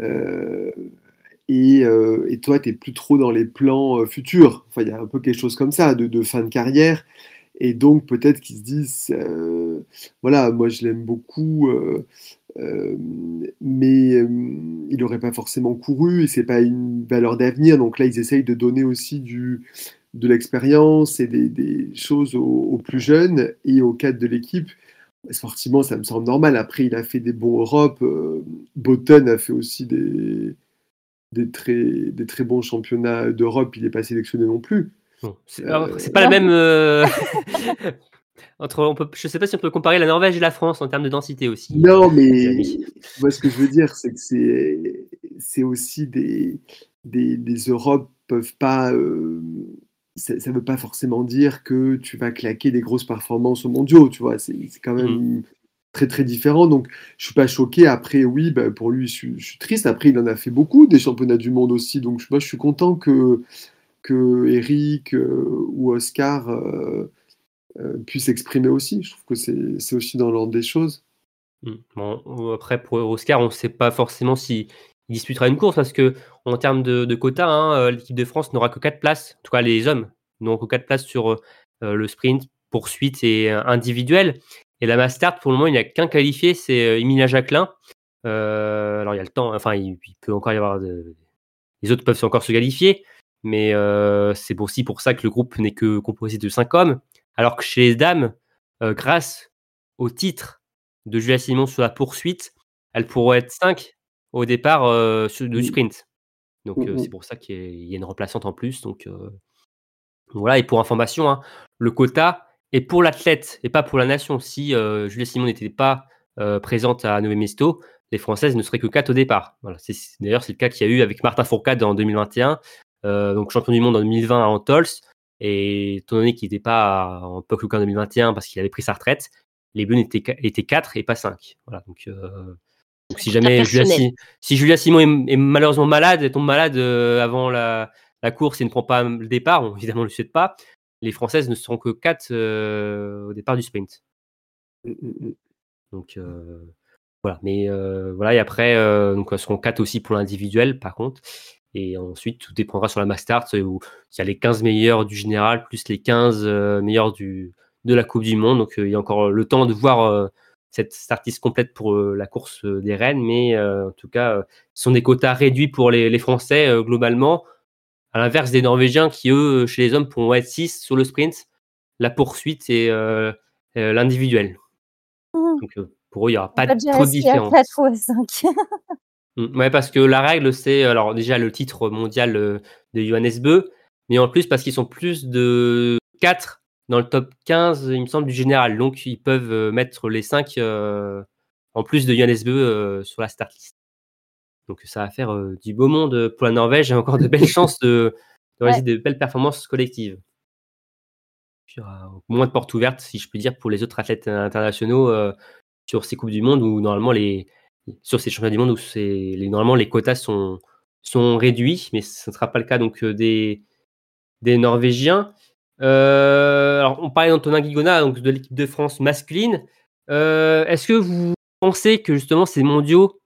euh, et, euh, et toi, tu n'es plus trop dans les plans euh, futurs. Enfin, il y a un peu quelque chose comme ça, de, de fin de carrière. Et donc, peut-être qu'ils se disent, euh, voilà, moi je l'aime beaucoup, euh, mais euh, il n'aurait pas forcément couru et c'est pas une valeur d'avenir. Donc là, ils essayent de donner aussi du, de l'expérience et des, des choses aux, aux plus jeunes et aux cadres de l'équipe. Sportivement, ça me semble normal. Après, il a fait des bons Europe. Euh, Botton a fait aussi des, des, très, des très bons championnats d'Europe. Il n'est pas sélectionné non plus. Euh, c'est pas la même. [laughs] euh, Entre, on peut, je sais pas si on peut comparer la Norvège et la France en termes de densité aussi. Non, mais Jérémy. moi, ce que je veux dire, c'est que c'est, aussi des, des, des Europes peuvent pas. euh, ça ne veut pas forcément dire que tu vas claquer des grosses performances aux mondiaux, tu vois. C'est, quand même très, très différent. Donc, je suis pas choqué. Après, oui, bah, pour lui, je suis, je suis triste. Après, il en a fait beaucoup, des championnats du monde aussi. Donc, moi, je suis content que, que Eric euh, ou Oscar euh, euh, puissent s'exprimer aussi. Je trouve que c'est, aussi dans l'ordre des choses. Mm. Bon, après, pour Oscar, on ne sait pas forcément s'il disputera une course parce que, en termes de, quotas, hein, euh, l'équipe de France n'aura que 4 places. En tout cas, les hommes n'auront que 4 places sur euh, le sprint, poursuite et euh, individuel. Et la Mastart, pour le moment, il n'y a qu'un qualifié, c'est euh, Emilia Jacquelin. Euh, alors, il y a le temps, enfin, il, peut encore y avoir. Les autres peuvent encore se qualifier, mais euh, c'est aussi pour ça que le groupe n'est que composé de 5 hommes. Alors que chez les dames, euh, grâce au titre de Julia Simon sur la poursuite, elle pourrait être 5 au départ euh, sur- du Mm. sprint. Donc euh, Mm, mm. c'est pour ça qu'il y a- il y a une remplaçante en plus. Donc voilà, et pour information, hein, le quota est pour l'athlète et pas pour la nation. Si Julia Simon n'était pas présente à Nové Mesto, les Françaises ne seraient que 4 au départ. Voilà, D'ailleurs, c'est le cas qu'il y a eu avec Martin Fourcade en 2021, euh, donc champion du monde en 2020 à Antols. Et étant donné qu'il n'était pas en Puck en 2021 parce qu'il avait pris sa retraite, les Bleus étaient, étaient 4 et pas 5. Voilà, donc, euh, donc si jamais Julia. Si- si Julia Simon est, est malheureusement malade, elle tombe malade euh, avant la, la course et ne prend pas le départ, bon, évidemment, on ne le souhaite pas, les Françaises ne seront que 4 au départ du sprint. Mm, mm, mm. Donc euh, voilà, mais euh, voilà, et après, euh, donc, elles seront 4 aussi pour l'individuel, par contre. Et ensuite, tout dépendra sur la Mass Start, euh, où il y a les 15 meilleurs du général, plus les 15 euh, meilleurs du, de la Coupe du Monde. Donc euh, il y a encore le temps de voir cette startlist complète pour la course des Rennes, mais en tout cas, ce sont des quotas réduits pour les, les Français globalement, à l'inverse des Norvégiens qui, eux, chez les hommes, pourront être 6 sur le sprint, la poursuite et euh, l'individuel. Donc pour eux, il n'y aura pas, trop de différence. [laughs] 4 fois 5. Mm, Ouais, parce que la règle, c'est alors déjà le titre mondial euh, de Johannes Beu, mais en plus parce qu'ils sont plus de 4 dans le top 15, il me semble, du général. Donc ils peuvent euh, mettre les 5 en plus de Johannes Beu euh, sur la start list. Donc ça va faire euh, du beau monde pour la Norvège et encore de belles [laughs] chances de, de réaliser de belles performances collectives. Puis, il y aura moins de portes ouvertes, si je puis dire, pour les autres athlètes internationaux euh, sur ces Coupes du Monde où normalement les, sur ces championnats du monde où c'est normalement les quotas sont, sont réduits, mais ce ne sera pas le cas donc euh, des, des Norvégiens. Euh, alors on parlait d'Antonin Guigona, donc de l'équipe de France masculine. Euh, Est-ce que vous pensez que justement ces mondiaux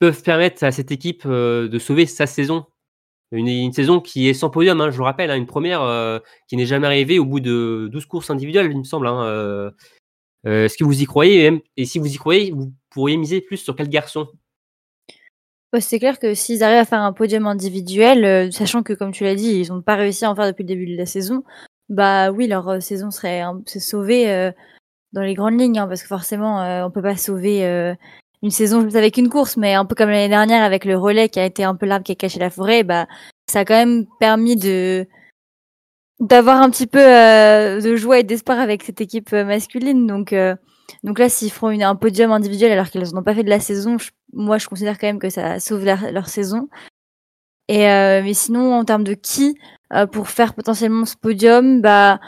peuvent permettre à cette équipe de sauver sa saison? Une, saison qui est sans podium, hein, je vous rappelle, hein, une première qui n'est jamais arrivée au bout de 12 courses individuelles, il me semble. hein, Est-ce que vous y croyez? Et si vous y croyez, vous pourriez miser plus sur quel garçon? Bah, c'est clair que s'ils arrivent à faire un podium individuel, euh, sachant que comme tu l'as dit, ils n'ont pas réussi à en faire depuis le début de la saison, bah oui, leur euh, saison serait euh, dans les grandes lignes, hein, parce que forcément, on peut pas sauver une saison avec une course, mais un peu comme l'année dernière avec le relais qui a été un peu l'arbre qui a caché la forêt, bah ça a quand même permis de d'avoir un petit peu de joie et d'espoir avec cette équipe masculine. Donc, donc là, s'ils feront un podium individuel alors qu'ils n'ont pas fait de la saison, moi, je considère quand même que ça sauve leur, saison. Et euh, mais sinon, en termes de qui euh, pour faire potentiellement ce podium, bah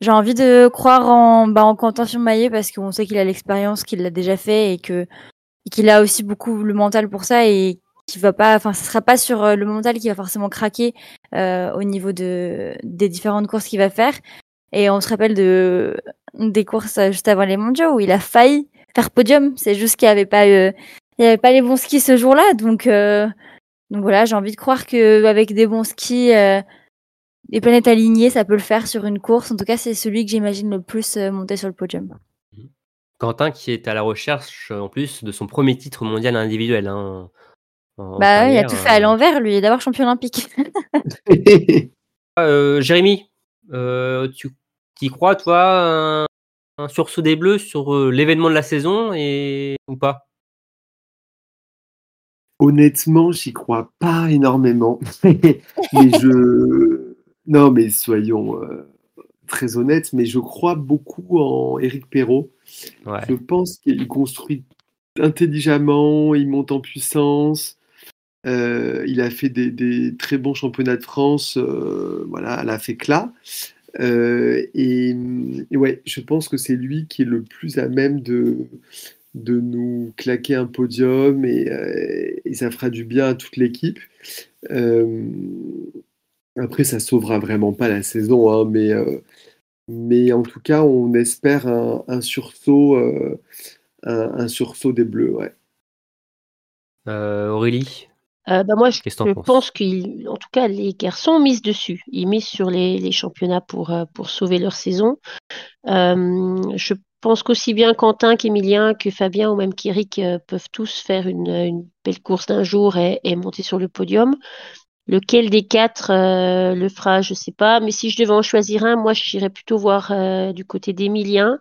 j'ai envie de croire en bah, en Quentin Maillet parce qu'on sait qu'il a l'expérience, qu'il l'a déjà fait et que qu'il a aussi beaucoup le mental pour ça et qui va pas, enfin, ce sera pas sur euh, le mental qui va forcément craquer euh, au niveau de des différentes courses qu'il va faire. Et on se rappelle de des courses euh, juste avant les mondiaux où il a failli faire podium. C'est juste qu'il n'y avait pas euh, il y avait pas les bons skis ce jour-là, donc euh, donc voilà, j'ai envie de croire que avec des bons skis, euh, des planètes alignées, ça peut le faire sur une course. En tout cas, c'est celui que j'imagine le plus euh, monter sur le podium. Quentin qui est à la recherche en plus de son premier titre mondial individuel. Hein, en Bah ouais, il a tout fait à l'envers, lui, d'abord champion olympique. [laughs] Euh, Jérémy, tu y crois, toi, un, un sursaut des Bleus sur euh, l'événement de la saison et ou pas? Honnêtement, j'y crois pas énormément. [laughs] mais je. Non, mais soyons euh, très honnêtes, mais je crois beaucoup en Éric Perrault. Ouais. Je pense qu'il construit intelligemment, il monte en puissance. Euh, il a fait des, très bons championnats de France, euh, voilà, à la fécla. Euh, et, et ouais, je pense que c'est lui qui est le plus à même de, de nous claquer un podium et, euh, ça fera du bien à toute l'équipe. Euh, après, ça sauvera vraiment pas la saison, hein, mais, mais en tout cas, on espère un, sursaut, un, sursaut des Bleus. Ouais. Aurélie, Euh, bah moi, je, je pense qu'en tout cas, les garçons misent dessus. Ils misent sur les, les championnats pour, euh, pour sauver leur saison. Euh, je pense qu'aussi bien Quentin qu'Emilien, que Fabien ou même qu'Eric euh, peuvent tous faire une, une belle course d'un jour et, et monter sur le podium. Lequel des quatre le fera, je sais pas. Mais si je devais en choisir un, moi, j'irais plutôt voir du côté d'Emilien,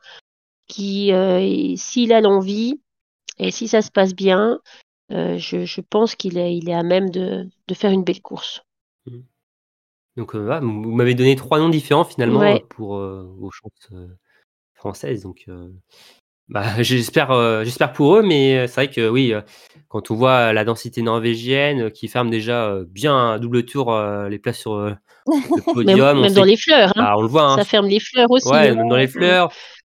qui, s'il a l'envie et si ça se passe bien, euh, je, je pense qu'il est, il est à même de, de faire une belle course. donc euh, vous m'avez donné trois noms différents finalement Ouais. euh, pour euh, vos chances françaises. Donc bah, [laughs] j'espère, j'espère pour eux, mais c'est vrai que oui, quand on voit la densité norvégienne qui ferme déjà bien à double tour les places sur le [laughs] podium, même dans les fleurs, hein. bah, on le voit. hein, ça ferme les fleurs aussi. Ouais, hein. même dans les Mm. fleurs.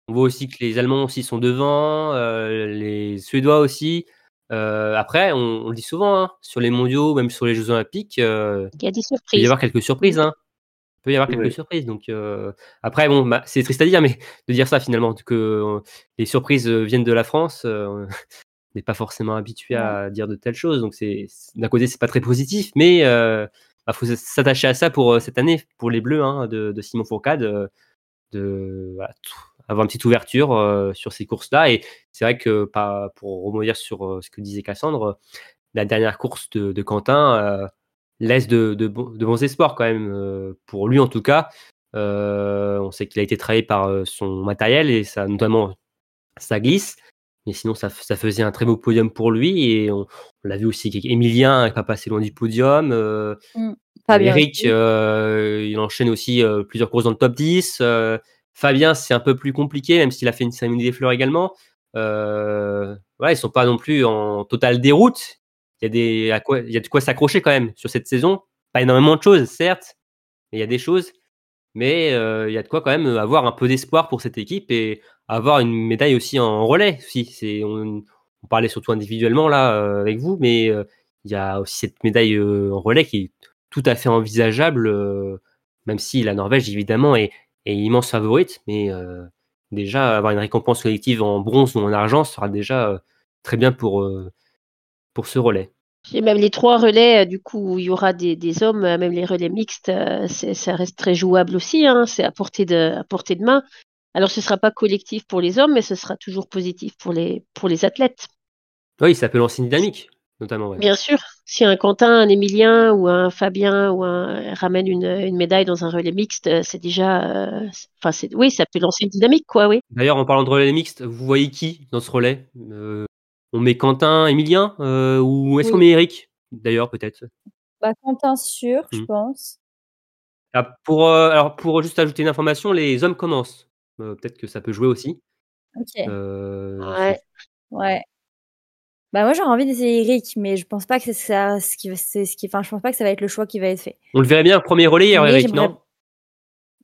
On voit aussi que les Allemands aussi sont devant, les Suédois aussi. Euh, après, on, on le dit souvent, hein, sur les mondiaux, même sur les Jeux Olympiques, euh, Il y a des il peut y surprises. avoir quelques surprises. Hein. Il peut y avoir quelques surprises. Donc, euh, après, bon, bah, c'est triste à dire, mais [laughs] de dire ça finalement, que euh, les surprises viennent de la France, euh, on [laughs] n'est pas forcément habitué à dire de telles choses. Donc, c'est d'un côté, c'est pas très positif, mais il bah, faut s'attacher à ça pour euh, cette année, pour les Bleus hein, de, de Simon Fourcade. de voilà, tout- avoir une petite ouverture euh, sur ces courses-là. Et c'est vrai que pas, pour rebondir sur euh, ce que disait Cassandre, la dernière course de, de Quentin euh, laisse de, de, bons- de bons espoirs quand même, pour lui en tout cas. On sait qu'il a été travaillé par son matériel et ça, notamment ça glisse. Mais sinon, ça, ça faisait un très beau podium pour lui. Et on, on l'a vu aussi qu'Emilien n'est pas passé loin du podium. euh, Fabien Eric, euh, il enchaîne aussi euh, plusieurs courses dans le top 10. Fabien, c'est un peu plus compliqué, même s'il a fait une cérémonie des fleurs également. Euh, voilà, ils sont pas non plus en totale déroute. Il y a, des, de quoi s'accrocher quand même sur cette saison. Pas énormément de choses, certes, mais il y a des choses. Mais euh, il y a de quoi quand même avoir un peu d'espoir pour cette équipe et avoir une médaille aussi en relais. Si, c'est, on, parlait surtout individuellement là euh, avec vous, mais euh, il y a aussi cette médaille en relais qui est tout à fait envisageable, même si la Norvège évidemment est, est immense favorite, mais euh, déjà avoir une récompense collective en bronze ou en argent sera déjà euh, très bien pour, euh, pour ce relais. Et même les trois relais, du coup, où il y aura des, des hommes, même les relais mixtes, ça reste très jouable aussi. Hein, c'est à portée de, à portée de main. Alors, ce sera pas collectif pour les hommes, mais ce sera toujours positif pour les, pour les athlètes. Oui, ça peut lancer une dynamique, notamment. ouais. Bien sûr, si un Quentin, un Émilien ou un Fabien ou un ramène une, une médaille dans un relais mixte, euh, c'est déjà, euh, enfin, c'est, oui, ça peut lancer une dynamique, quoi, oui. D'ailleurs, en parlant de relais mixte, vous voyez qui dans ce relais? Euh, On met Quentin, Emilien euh, ou est-ce Oui. qu'on met Eric D'ailleurs, peut-être. Bah, Quentin sûr, je Mhm. pense. Ah, pour, euh, alors, pour juste ajouter une information, les hommes commencent. Euh, peut-être que ça peut jouer aussi. Ok. Euh, Ouais. Ouais. Bah moi j'aurais envie d'essayer Eric, mais je pense pas que c'est ça ce qui va, c'est ce qui, enfin je pense pas que ça va être le choix qui va être fait. On le verrait bien premier relais hier, Eric, non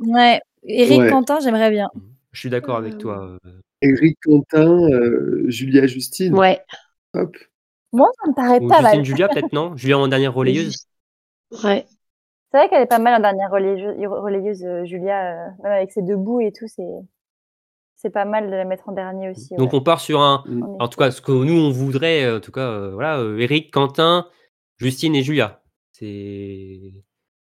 Ouais, Eric Ouais. Quentin, j'aimerais bien. Je suis d'accord avec Euh, toi. euh. Eric Quentin, euh, Julia Justine. Ouais. Hop. Moi ça me paraît Ou pas Justine mal. Julia, peut-être, non Julia en dernière relayeuse Ouais. C'est vrai qu'elle est pas mal en dernière relayeuse, relayeuse euh, Julia, euh, même avec ses deux bouts et tout, c'est c'est pas mal de la mettre en dernier aussi. Donc ouais. on part sur un. En tout cas, ce que nous on voudrait, euh, en tout cas, euh, voilà, euh, Eric, Quentin, Justine et Julia. C'est.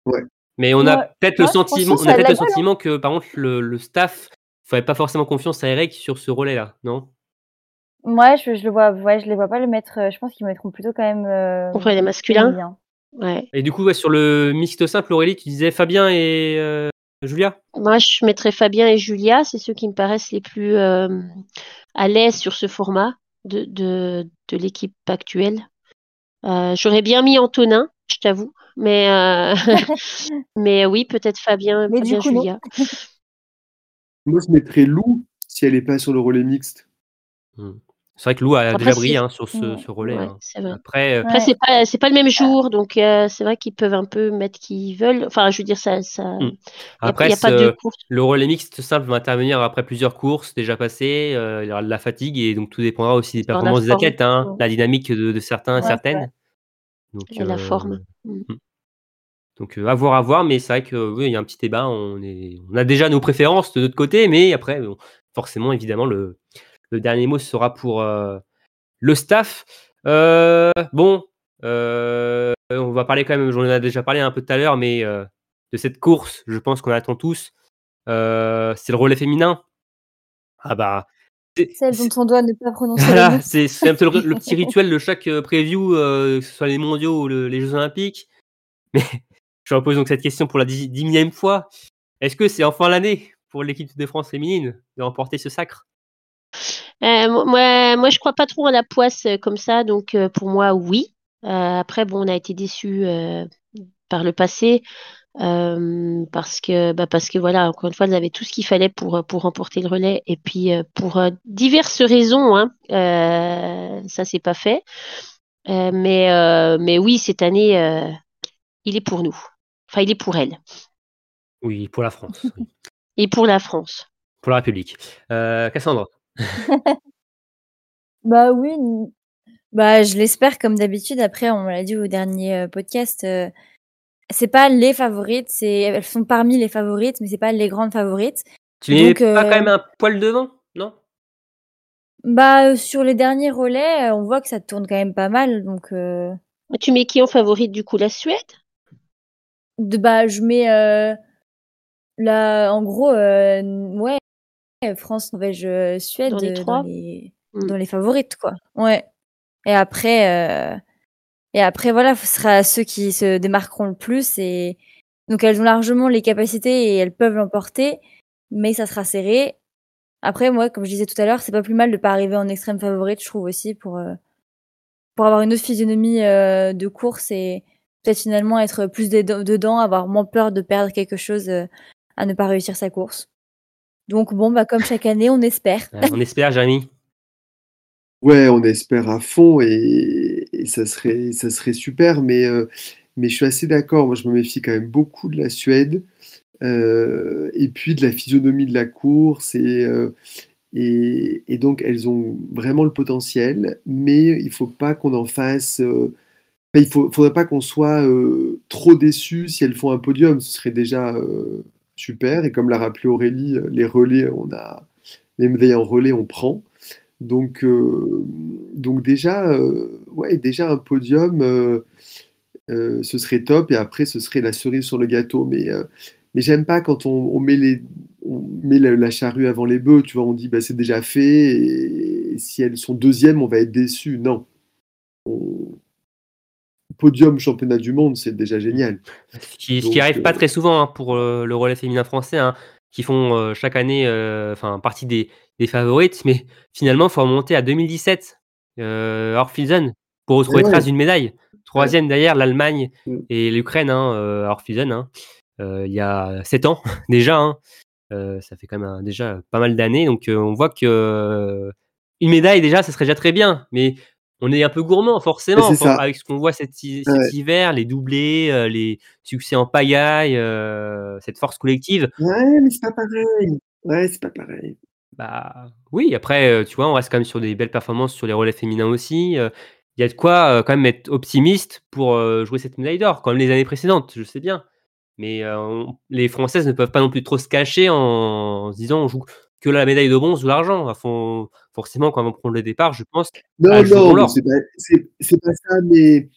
Ouais. Mais on a Ouais, peut-être le sentiment, on a la le gueule, hein. sentiment que par contre le, le staff ferait pas forcément confiance à Eric sur ce relais-là, non? Moi, je, je le vois, ouais, je les vois pas le mettre. Je pense qu'ils mettront plutôt quand même. Euh, Contre les masculins. Ouais. Et du coup, ouais, sur le mixte simple, Aurélie, tu disais Fabien et euh, Julia? Moi, je mettrais Fabien et Julia, c'est ceux qui me paraissent les plus euh, à l'aise sur ce format de, de, de l'équipe actuelle. Euh, J'aurais bien mis Antonin, je t'avoue, mais euh, [laughs] mais oui, peut-être Fabien, Mais du Fabien coup, non. Julia. Moi, je mettrais Lou si elle n'est pas sur le relais mixte. C'est vrai que Lou a Après, déjà brillé hein, sur ce, relais. Ouais, hein. vrai. Après, euh, Après, c'est pas le même jour, donc euh, c'est vrai qu'ils peuvent un peu mettre qui veulent. Enfin, je veux dire, ça ça. Mm. Il y a, après y a pas ce- de course. le relais mixte simple va intervenir après plusieurs courses déjà passées. euh, il y aura de la fatigue et donc tout dépendra aussi des performances des athlètes, hein, Ouais. la dynamique de, de certains et Ouais, certaines. Donc, Et la forme. Mm. Donc euh, à voir, à voir, mais c'est vrai que oui, il y a un petit débat. On, est, on a déjà nos préférences de notre côté, mais après, bon, forcément, évidemment, le, le dernier mot sera pour euh, le staff. Euh, bon, euh, on va parler quand même, j'en ai déjà parlé un peu tout à l'heure, mais de cette course, je pense qu'on attend tous. Euh, c'est le relais féminin. Ah bah. c'est- Celle dont on doit ne pas prononcer [laughs] voilà, [laughs] c'est un peu le, le petit [laughs] rituel de chaque preview, euh, que ce soit les mondiaux ou le- les Jeux Olympiques. Mais je repose donc cette question pour la dix, dix millième fois. Est-ce que c'est enfin l'année pour l'équipe de France féminine de remporter ce sacre? Moi, moi, je crois pas trop à la poisse euh, comme ça, donc euh, pour moi, oui. Euh, après, bon, on a été déçus euh, par le passé euh, parce que, bah, parce que voilà, encore une fois, elles avaient tout ce qu'il fallait pour euh, pour remporter le relais et puis euh, pour euh, diverses raisons, hein, euh, ça c'est pas fait. Euh, mais euh, mais oui, cette année, euh, il est pour nous. Enfin, il est pour elle Oui, pour la France, oui. et pour la France. pour la République. Euh, Cassandre [laughs] Bah oui, n- bah je l'espère comme d'habitude. Après, on l'a dit au dernier euh, podcast, euh, c'est pas les favorites, c'est elles sont parmi les favorites, mais c'est pas les grandes favorites. Tu les mets Donc, pas euh, quand même un poil devant Non? Bah euh, sur les derniers relais, euh, on voit que ça tourne quand même pas mal, donc euh, Tu mets qui en favorite du coup, la Suède? de bah je mets euh, là en gros euh, ouais France, Norvège, euh, Suède Dans les euh, trois? dans les Mm. dans les favorites quoi. Ouais. Et après euh, et après voilà, ce sera ceux qui se démarqueront le plus et donc elles ont largement les capacités et elles peuvent l'emporter, mais ça sera serré. Après moi, comme je disais tout à l'heure, c'est pas plus mal de pas arriver en extrême favorite, je trouve aussi pour euh, pour avoir une autre physionomie euh, de course et peut-être finalement être plus dedans, avoir moins peur de perdre quelque chose à ne pas réussir sa course. Donc bon, bah comme chaque année, on espère. On espère, Jérémy. Ouais, on espère à fond et, et ça serait, ça serait super, mais, euh, mais je suis assez d'accord. Moi, je me méfie quand même beaucoup de la Suède euh, et puis de la physionomie de la course. Et, euh, et, et donc, elles ont vraiment le potentiel, mais il faut pas qu'on en fasse. euh, il faut, faudrait pas qu'on soit euh, trop déçus si elles font un podium. Ce serait déjà euh, super. Et comme l'a rappelé Aurélie, les relais, on a les médailles en relais, on prend. Donc, euh, donc déjà, euh, ouais, déjà un podium, euh, euh, ce serait top. Et après, ce serait la cerise sur le gâteau. Mais, euh, mais j'aime pas quand on, met les, on met la, charrue avant les bœufs. Tu vois, on dit bah, c'est déjà fait. Et, si elles sont deuxièmes, on va être déçus. Non. On- Podium championnat du monde, c'est déjà génial. Ce qui, ce Donc, qui arrive pas euh, très souvent hein, pour euh, le relais féminin français, hein, qui font euh, chaque année euh, partie des, des favorites, mais finalement, il faut remonter à 2017, euh, pour retrouver Ouais, trace d'une médaille. Troisième derrière l'Allemagne Mm. et l'Ukraine, hein, Orphizen, hein, il y a sept ans [laughs] déjà. ça fait quand même déjà pas mal d'années, donc on voit que une médaille déjà, ça serait déjà très bien, mais on est un peu gourmand forcément avec ce qu'on voit cet, hi- cet Ouais. hiver, les doublés, euh, les succès en pagaille, euh, cette force collective. Ouais, mais c'est pas pareil. Ouais, c'est pas pareil. Bah oui, après, euh, tu vois, on reste quand même sur des belles performances sur les relais féminins aussi. euh, Il y a de quoi quand même être optimiste pour jouer cette médaille d'or, comme les années précédentes, je sais bien. Mais on- les Françaises ne peuvent pas non plus trop se cacher en, en se disant on joue que la médaille de bronze ou l'argent. Font- forcément, quand vont prendre le départ, je pense, Non, non, c'est pas, pas ça, mais,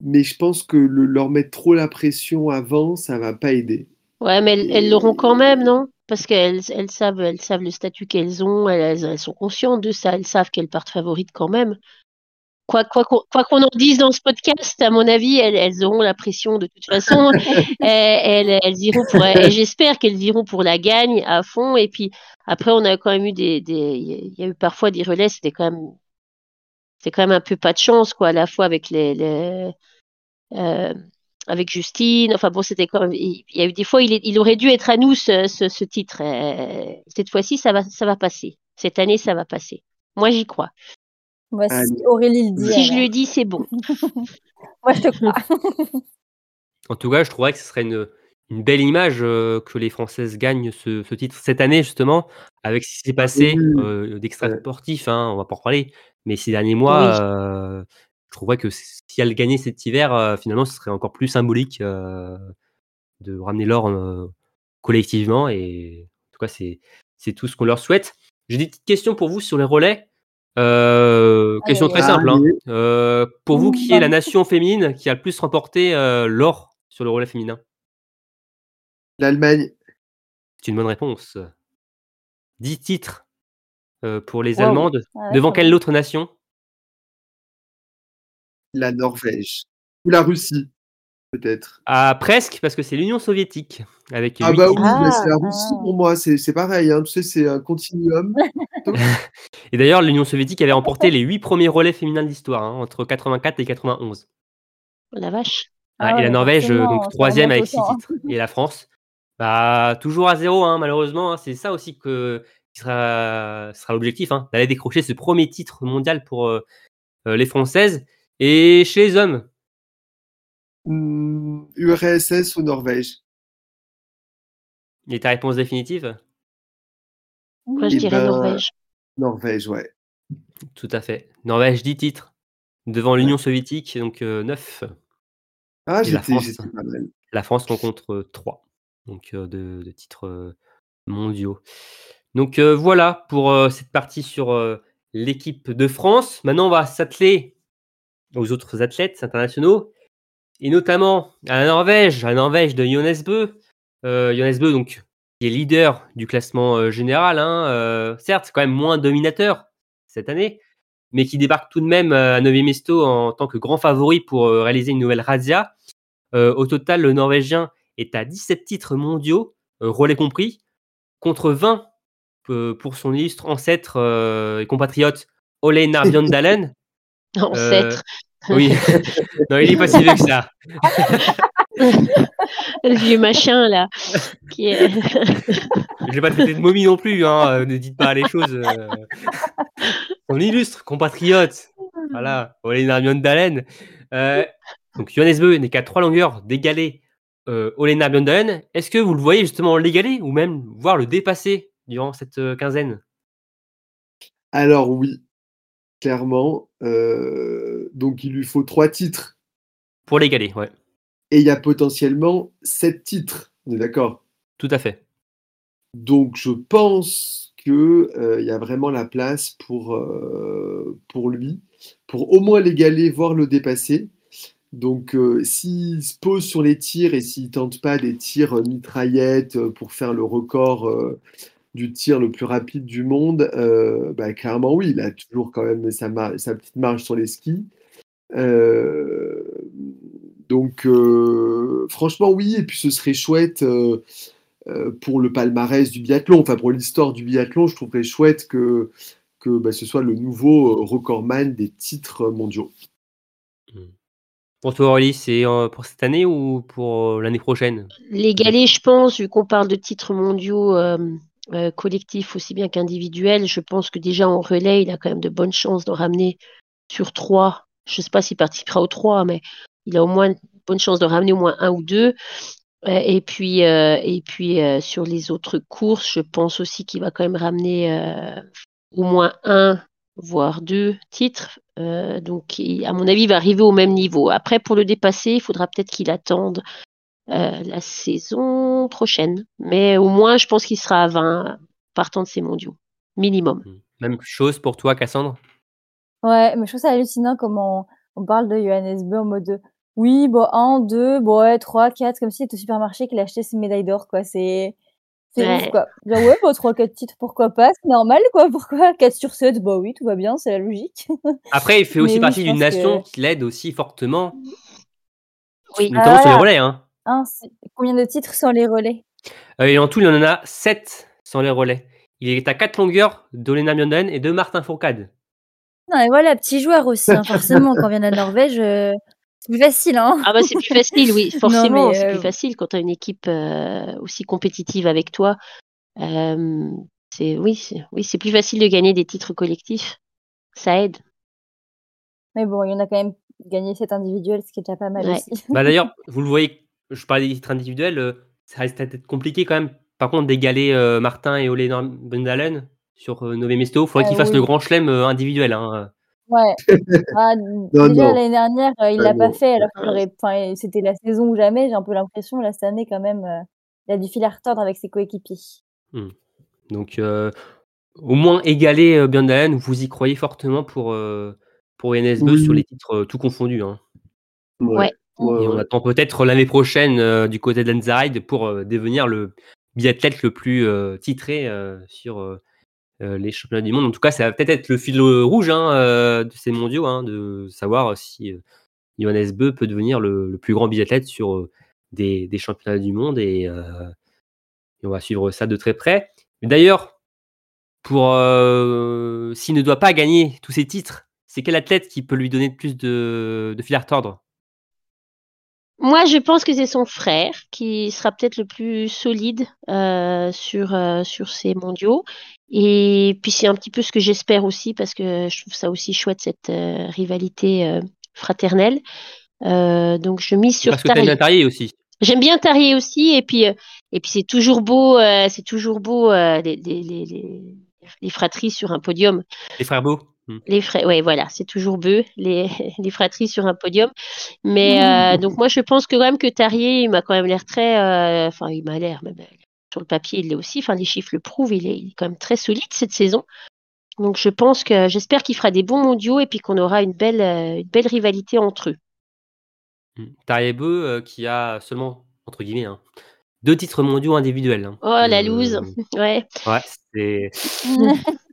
mais je pense que le- leur mettre trop la pression avant, ça va pas aider. Ouais, mais elles l'auront quand même, non? Parce qu'elles elles savent, elles savent le statut qu'elles ont, elles, elles- elles sont conscientes de ça, elles savent qu'elles partent favorites quand même. Quoi qu'on quoi qu'on en dise dans ce podcast, à mon avis, elles, elles auront la pression de toute façon. [laughs] Et elles, elles iront pour, j'espère qu'elles iront pour la gagne à fond. Et puis après, on a quand même eu des, il y a eu parfois des relais, c'était quand même, c'est quand même un peu pas de chance, quoi, à la fois avec les, les euh, avec Justine. Enfin bon, c'était quand même. Il il y a eu des fois, il, est- il aurait dû être à nous ce, ce, ce titre. Euh, cette fois-ci, ça va, ça va passer. Cette année, ça va passer. Moi, j'y crois. Moi, si Allez. Aurélie le dit. Si je le dis, c'est bon. [laughs] Moi, je te crois. [laughs] En tout cas, je trouverais que ce serait une, une belle image euh, que les Françaises gagnent ce, ce titre cette année, justement, avec ce qui s'est passé euh, d'extra Ouais. sportif, hein, on va pas en reparler, mais ces derniers mois, Oui. euh, je trouverais que si elle gagnait cet hiver, euh, finalement, ce serait encore plus symbolique euh, de ramener l'or euh, collectivement, et en tout cas, c'est c'est tout ce qu'on leur souhaite. J'ai des petites questions pour vous sur les relais. Euh, Allez, question très simple. hein. Euh, pour vous, Mmh, qui est la bah. nation féminine qui a le plus remporté euh, l'or sur le relais féminin? L'Allemagne, C'est une bonne réponse. 10 titres euh, pour les Wow. Allemandes. Ah ouais, Devant quelle autre nation? La Norvège ou la Russie, peut-être. Ah, presque, parce que c'est l'Union soviétique. Avec Ah huit bah oui, c'est la Ah, Russie ah. pour moi, c'est c'est pareil, hein, tu sais, c'est un continuum. [laughs] Et d'ailleurs, l'Union soviétique avait remporté les 8 premiers relais féminins de l'histoire, hein, entre 84 et 91. La vache. Ah et la Norvège, donc troisième avec 6 autant. titres. Et la France, bah, toujours à zéro, hein, malheureusement. hein. c'est ça aussi que, qui sera, sera l'objectif, hein, d'aller décrocher ce premier titre mondial pour euh, euh, les Françaises. Et chez les hommes, URSS ou Norvège et ta réponse définitive? Moi, je Eh dirais ben, Norvège. Norvège, ouais. Tout à fait. Norvège, 10 titres. Devant l'Union soviétique, donc 9. Ah, Et la j'étais pas mal. La France rencontre 3 donc, euh, de, de titres euh, mondiaux. Donc euh, voilà pour euh, cette partie sur euh, l'équipe de France. Maintenant, on va s'atteler aux autres athlètes internationaux, et notamment à la Norvège, à la Norvège de Jonas Bø. Euh, Jonas Bø, donc, qui est leader du classement euh, général. Hein, euh, certes, c'est quand même moins dominateur cette année, mais qui débarque tout de même euh, à 9e Esto en tant que grand favori pour réaliser une nouvelle razzia. Au total, le Norvégien est à 17 titres mondiaux, relais compris, contre 20 euh, pour son illustre ancêtre et compatriote Ole [laughs] Bjørndalen. Ancêtre. Oui, [laughs] non, il est pas si vieux que ça. [laughs] Le vieux machin, là. Qui est... Je vais pas traiter de momie non plus, hein, euh, ne dites pas les choses. euh. Son illustre compatriote, voilà, Ole Bjørndalen. Euh, donc Johannes Bö n'est qu'à trois longueurs d'égaler euh, Ole Bjørndalen. Est-ce que vous le voyez justement l'égaler ou même voir le dépasser durant cette euh, quinzaine? Alors oui, clairement. euh, donc il lui faut trois titres. Pour l'égaler, ouais, Et il y a potentiellement sept titres. On est d'accord? Tout à fait. Donc je pense que euh, il y a vraiment la place pour, euh, pour lui, pour au moins l'égaler, voire le dépasser. Donc s'il se pose sur les tirs et s'il tente pas des tirs mitraillettes pour faire le record du tir le plus rapide du monde, euh, bah, clairement oui, il a toujours quand même sa, mar- sa petite marge sur les skis. Euh, donc euh, franchement oui, et puis ce serait chouette. pour le palmarès du biathlon, enfin pour l'histoire du biathlon, je trouverais chouette que, que bah, ce soit le nouveau recordman des titres mondiaux. Pour toi, Aurélie, c'est pour cette année ou pour l'année prochaine? Les galets, je pense, vu qu'on parle de titres mondiaux euh, euh, collectifs aussi bien qu'individuels, je pense que déjà en relais, il a quand même de bonnes chances d'en ramener sur trois. Je ne sais pas s'il participera aux trois, mais il a au moins de bonnes chances de ramener au moins un ou deux. Euh, Et puis, euh, sur les autres courses, je pense aussi qu'il va quand même ramener au moins un, voire deux titres. Donc, à mon avis, il va arriver au même niveau. Après, pour le dépasser, il faudra peut-être qu'il attende la saison prochaine. Mais au moins, je pense qu'il sera à 20 partant de ces mondiaux. Minimum. Même chose pour toi, Cassandre? Ouais, mais je trouve ça hallucinant comment on, on parle de Johannes Bö en mode Oui, bon, un, deux, bon, ouais, trois, quatre, comme si c'était au supermarché qu'il achetait ses médailles d'or, quoi. C'est, c'est Ouais. quoi. Genre, ouais, bah, trois, quatre titres, pourquoi pas, c'est normal, quoi. Pourquoi 4 sur 7, bah oui, tout va bien, c'est la logique. [laughs] Après, il fait Mais aussi oui, partie je d'une nation que- qui l'aide aussi fortement, Oui. notamment Ah, sur les relais. Hein. Combien de titres sur les relais? Euh, et en tout, il en a 7 sans les relais. Il est à 4 longueurs d'Olena Björndalen et de Martin Fourcade. Non, et voilà, petit joueur aussi, hein, forcément, quand on vient de la Norvège, euh, c'est plus facile, hein. Ah bah c'est plus facile, oui, [laughs] forcément, mais, c'est euh, plus facile quand tu as une équipe euh, aussi compétitive avec toi. Euh, c'est oui, c'est oui, c'est plus facile de gagner des titres collectifs. Ça aide. Mais bon, il y en a quand même gagné 7 individuels, ce qui est déjà pas mal Ouais. aussi. Bah, D'ailleurs, vous le voyez, je parlais des titres individuels, euh, ça reste peut-être compliqué quand même. Par contre, d'égaler euh, Martin et Olena Björndalen sur euh, Nové Mesto, il faudrait Ah, qu'il fasse oui. le grand chelem euh, individuel. Hein. Ouais. [laughs] Ah, Non, déjà l'année dernière, euh, il Ah, l'a pas fait alors c'était la saison ou jamais, j'ai un peu l'impression là cette année quand même euh, il a du fil à retordre avec ses coéquipiers. Donc, euh, au moins égaler euh, Björndalen, vous y croyez fortement pour, euh, pour NSB Oui. sur les titres euh, tout confondus. Hein. Ouais. Ouais, Et on ouais. attend peut-être l'année prochaine euh, du côté d'Anzaride pour euh, devenir le biathlète le plus euh, titré sur les championnats du monde. En tout cas, ça va peut-être être le fil rouge hein, de ces mondiaux, hein, de savoir si Johannes Bö peut devenir le, le plus grand biathlète sur des, des championnats du monde. Et, et on va suivre ça de très près. D'ailleurs, pour s'il ne doit pas gagner tous ces titres, c'est quel athlète qui peut lui donner plus de, de fil à retordre? Moi, je pense que c'est son frère qui sera peut-être le plus solide euh, sur euh, sur ces mondiaux. Et puis c'est un petit peu ce que j'espère aussi parce que je trouve ça aussi chouette cette euh, rivalité euh, fraternelle. Euh, donc je mise sur Parce que t'aimes bien Tarier. Tarier aussi. J'aime bien Tarier aussi et puis euh, et puis c'est toujours beau euh, c'est toujours beau euh, les, les, les, les, fratries sur un podium. Les frères Beau. Hmm. Les frères, ouais, voilà, c'est toujours beau, les, [laughs] les fratries sur un podium. Mais euh, donc moi, je pense que quand même que Tarier, il m'a quand même l'air très, euh, enfin, il m'a l'air même euh, sur le papier, il l'est aussi. Enfin, les chiffres le prouvent, il est, il est quand même très solide cette saison. Donc je pense que j'espère qu'il fera des bons mondiaux et puis qu'on aura une belle, euh, une belle rivalité entre eux. Hmm. Tarier Beu euh, qui a seulement, entre guillemets, hein, deux titres mondiaux individuels. hein. Oh la Euh, loose, [laughs] ouais. Ouais, c'est. [laughs]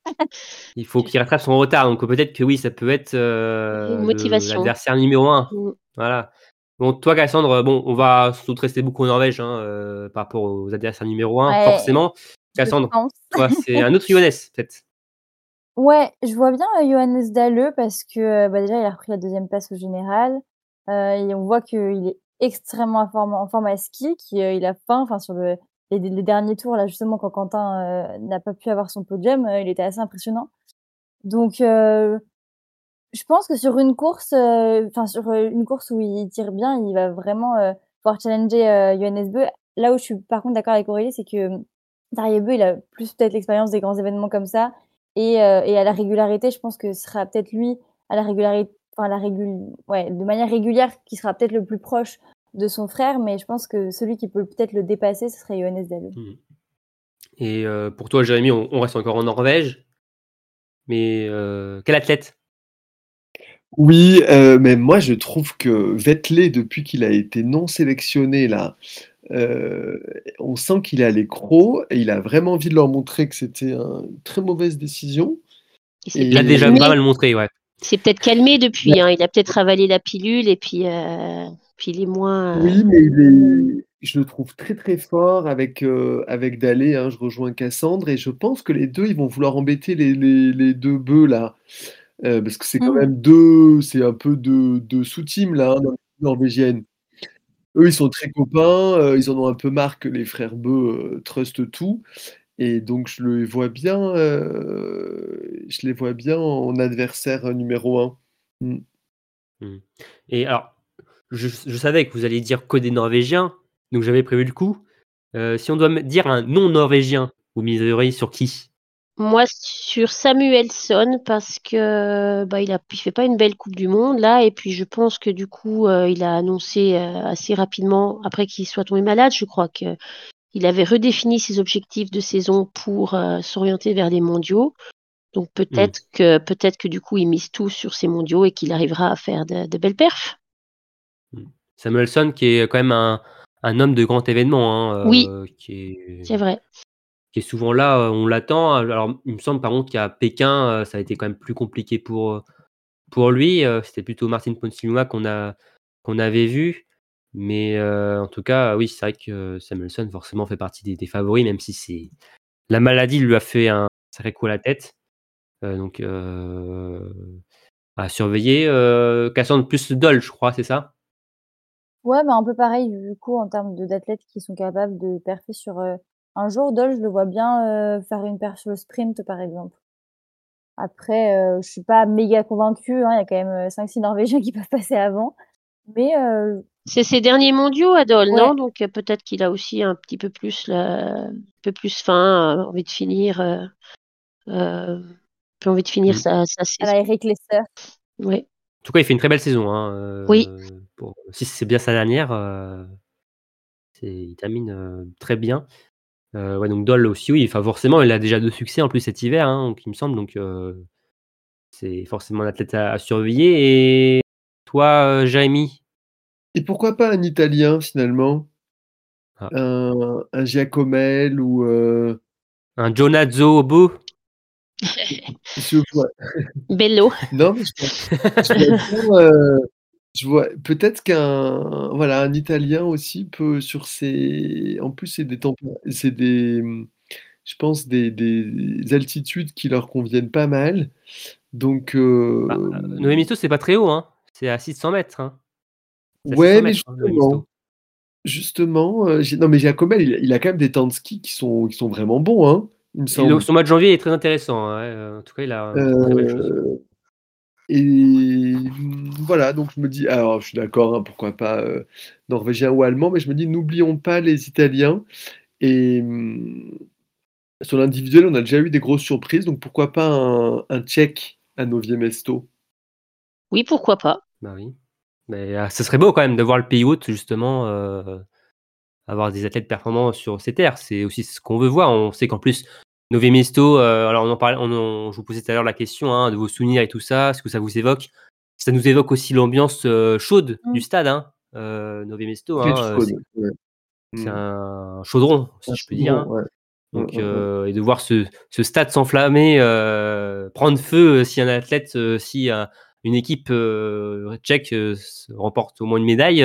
Il faut qu'il rattrape son retard. Donc peut-être que oui, ça peut être euh, l'adversaire numéro un. Mm. Voilà. Bon, toi, Cassandre, bon, on va surtout rester beaucoup en Norvège hein, euh, par rapport aux adversaires numéro un, Ouais. forcément. Cassandre, toi, c'est un autre [laughs] Johannes, peut-être. Ouais, je vois bien euh, Johannes Dalleux parce que euh, bah, déjà il a repris la deuxième place au général euh, et on voit qu'il est extrêmement en forme, en forme à ski, qu'il il a faim. Enfin sur le les, les derniers tours là justement quand Quentin euh, n'a pas pu avoir son podium, euh, il était assez impressionnant. Donc euh, je pense que sur une course, enfin sur une course où il tire bien, il va vraiment pouvoir challenger euh, Johannes Bö. Là où je suis par contre d'accord avec Aurélie, c'est que Tarier Bö, il a plus peut-être l'expérience des grands événements comme ça et, à la régularité, je pense que ce sera peut-être lui à la régul, de manière régulière, qui sera peut-être le plus proche de son frère, mais je pense que celui qui peut peut-être le dépasser, ce serait Johannes Dalleux. Et euh, pour toi, Jérémy, on, on reste encore en Norvège. Mais euh, quel athlète? Oui, euh, mais moi je trouve que Vettelé, depuis qu'il a été non sélectionné là, euh, on sent qu'il est à l'écro et il a vraiment envie de leur montrer que c'était un- une très mauvaise décision. Il s'est Et- Il a déjà calmé. pas mal montré, ouais. Il s'est peut-être calmé depuis. Hein. Il a peut-être avalé la pilule et puis, euh, puis il est moins. euh, Oui, mais il est, je le trouve très très fort avec, euh, avec Dallé, hein, je rejoins Cassandre et je pense que les deux ils vont vouloir embêter les, les, les deux bœufs là. Euh, parce que c'est quand Mhm. même deux, c'est un peu deux, deux sous-teams là, hein, norvégienne. Eux, ils sont très copains, euh, ils en ont un peu marre que les frères Beu euh, trustent tout. Et donc, je les vois bien, euh, je les vois bien en adversaire numéro un. Mm. Et alors, je, je savais que vous alliez dire que des Norvégiens, donc j'avais prévu le coup. Euh, si on doit dire un non-norvégien, vous miseriez sur qui? Moi, sur Samuelson, parce que bah, il a, il fait pas une belle Coupe du Monde là, et puis je pense que du coup, euh, il a annoncé euh, assez rapidement après qu'il soit tombé malade. Je crois que il avait redéfini ses objectifs de saison pour s'orienter vers les mondiaux. Donc peut-être que peut-être que du coup, il mise tout sur ces mondiaux et qu'il arrivera à faire de, de belles perfs. Samuelson qui est quand même un, un homme de grand événement. Hein, Oui. euh, qui est, C'est vrai. qui est souvent là, euh, on l'attend. Alors, il me semble par contre qu'à Pékin, euh, ça a été quand même plus compliqué pour, pour lui. C'était plutôt Martin Ponsilua qu'on a qu'on avait vu. Mais euh, en tout cas, oui, c'est vrai que Samuelson forcément fait partie des, des favoris, même si c'est la maladie lui a fait un sacré coup à la tête. Euh, donc à surveiller. Cassandre plus Dol, je crois, c'est ça? Ouais, mais un peu pareil, du coup, en termes de- d'athlètes qui sont capables de perfer sur euh, un jour. Dol, je le vois bien euh, faire une perf sur le sprint, par exemple. Après, euh, je suis pas méga convaincue. hein, Il y a quand même 5-6 Norvégiens qui [laughs] peuvent passer avant. Mais euh, C'est ses derniers mondiaux, Adol, Ouais. non Donc euh, peut-être qu'il a aussi un petit peu plus, la- un peu plus faim, euh, envie de finir, euh, euh, peu envie de finir Mm. sa, sa à saison. la Lesser. Ouais. En tout cas, il fait une très belle saison. Hein, euh, Oui. Si c'est bien sa dernière, euh, c'est- il termine euh, très bien. Euh, ouais, donc Dol aussi, oui. Enfin, forcément, il a déjà deux succès en plus cet hiver, hein, donc, il me semble. Donc, euh, c'est forcément un athlète à, à surveiller. Et toi, euh, Jérémy Et pourquoi pas un Italien finalement? Ah. un, un Giacomel ou euh, Un Jonazzo Obo? [laughs] Je Bello. [laughs] non mais je [laughs] je euh, je vois peut-être qu'un voilà un Italien aussi peut sur ses en plus c'est des tempé- c'est des je pense des, des altitudes qui leur conviennent pas mal donc euh, bah, Noé Misto, c'est pas très haut. Hein. C'est à 600 mètres. Hein. C'est à ouais 600 mais mètres, hein, Noé justement Misto. justement euh, j'ai- non mais Giacomel il, il a quand même des temps de ski qui sont qui sont vraiment bons hein il me Et semble le- son mois de janvier est très intéressant. hein, ouais, euh, En tout cas, il a très belle chose. Et voilà, donc je me dis, alors je suis d'accord, hein, pourquoi pas euh, norvégien ou allemand, mais je me dis, n'oublions pas les Italiens. Et mm, sur l'individuel, on a déjà eu des grosses surprises, donc pourquoi pas un, un Tchèque à Novie Mesto Oui, pourquoi pas. Bah oui. Mais euh, ce serait beau quand même de voir le pays hôte, justement, euh, avoir des athlètes performants sur ces terres. C'est aussi ce qu'on veut voir. On sait qu'en plus, Nové Mesto, euh, alors on en parlait, on je vous posais tout à l'heure la question hein, de vos souvenirs et tout ça, ce que ça vous évoque. Ça nous évoque aussi l'ambiance euh, chaude Mm. du stade, hein, euh, Nové Mesto. Très hein, c'est- ouais. c'est Mm. un chaudron, si Un je peux dire. hein. ouais. Donc, ouais. euh, et de voir ce, ce stade s'enflammer, prendre feu si un athlète, si un- une équipe tchèque remporte au moins une médaille,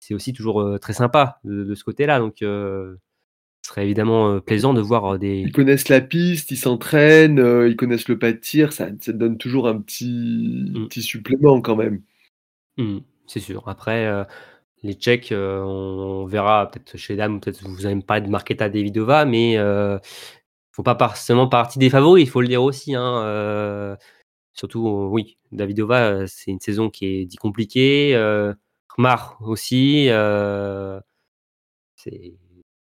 c'est aussi toujours très sympa de, de ce côté-là. Donc, ce serait évidemment euh, plaisant de voir euh, des. Ils connaissent la piste, ils s'entraînent, euh, ils connaissent le pas de tir, ça, ça donne toujours un petit, Mm. petit supplément quand même. Hmm, c'est sûr. Après, les Tchèques, euh, on, verra peut-être chez les dames, peut-être vous allez me parler de Marketa Davidova, mais euh, faut pas forcément partie des favoris, il faut le dire aussi. Hein, euh, surtout, oui, Davidova, c'est une saison qui est dit compliquée. Khmar aussi, c'est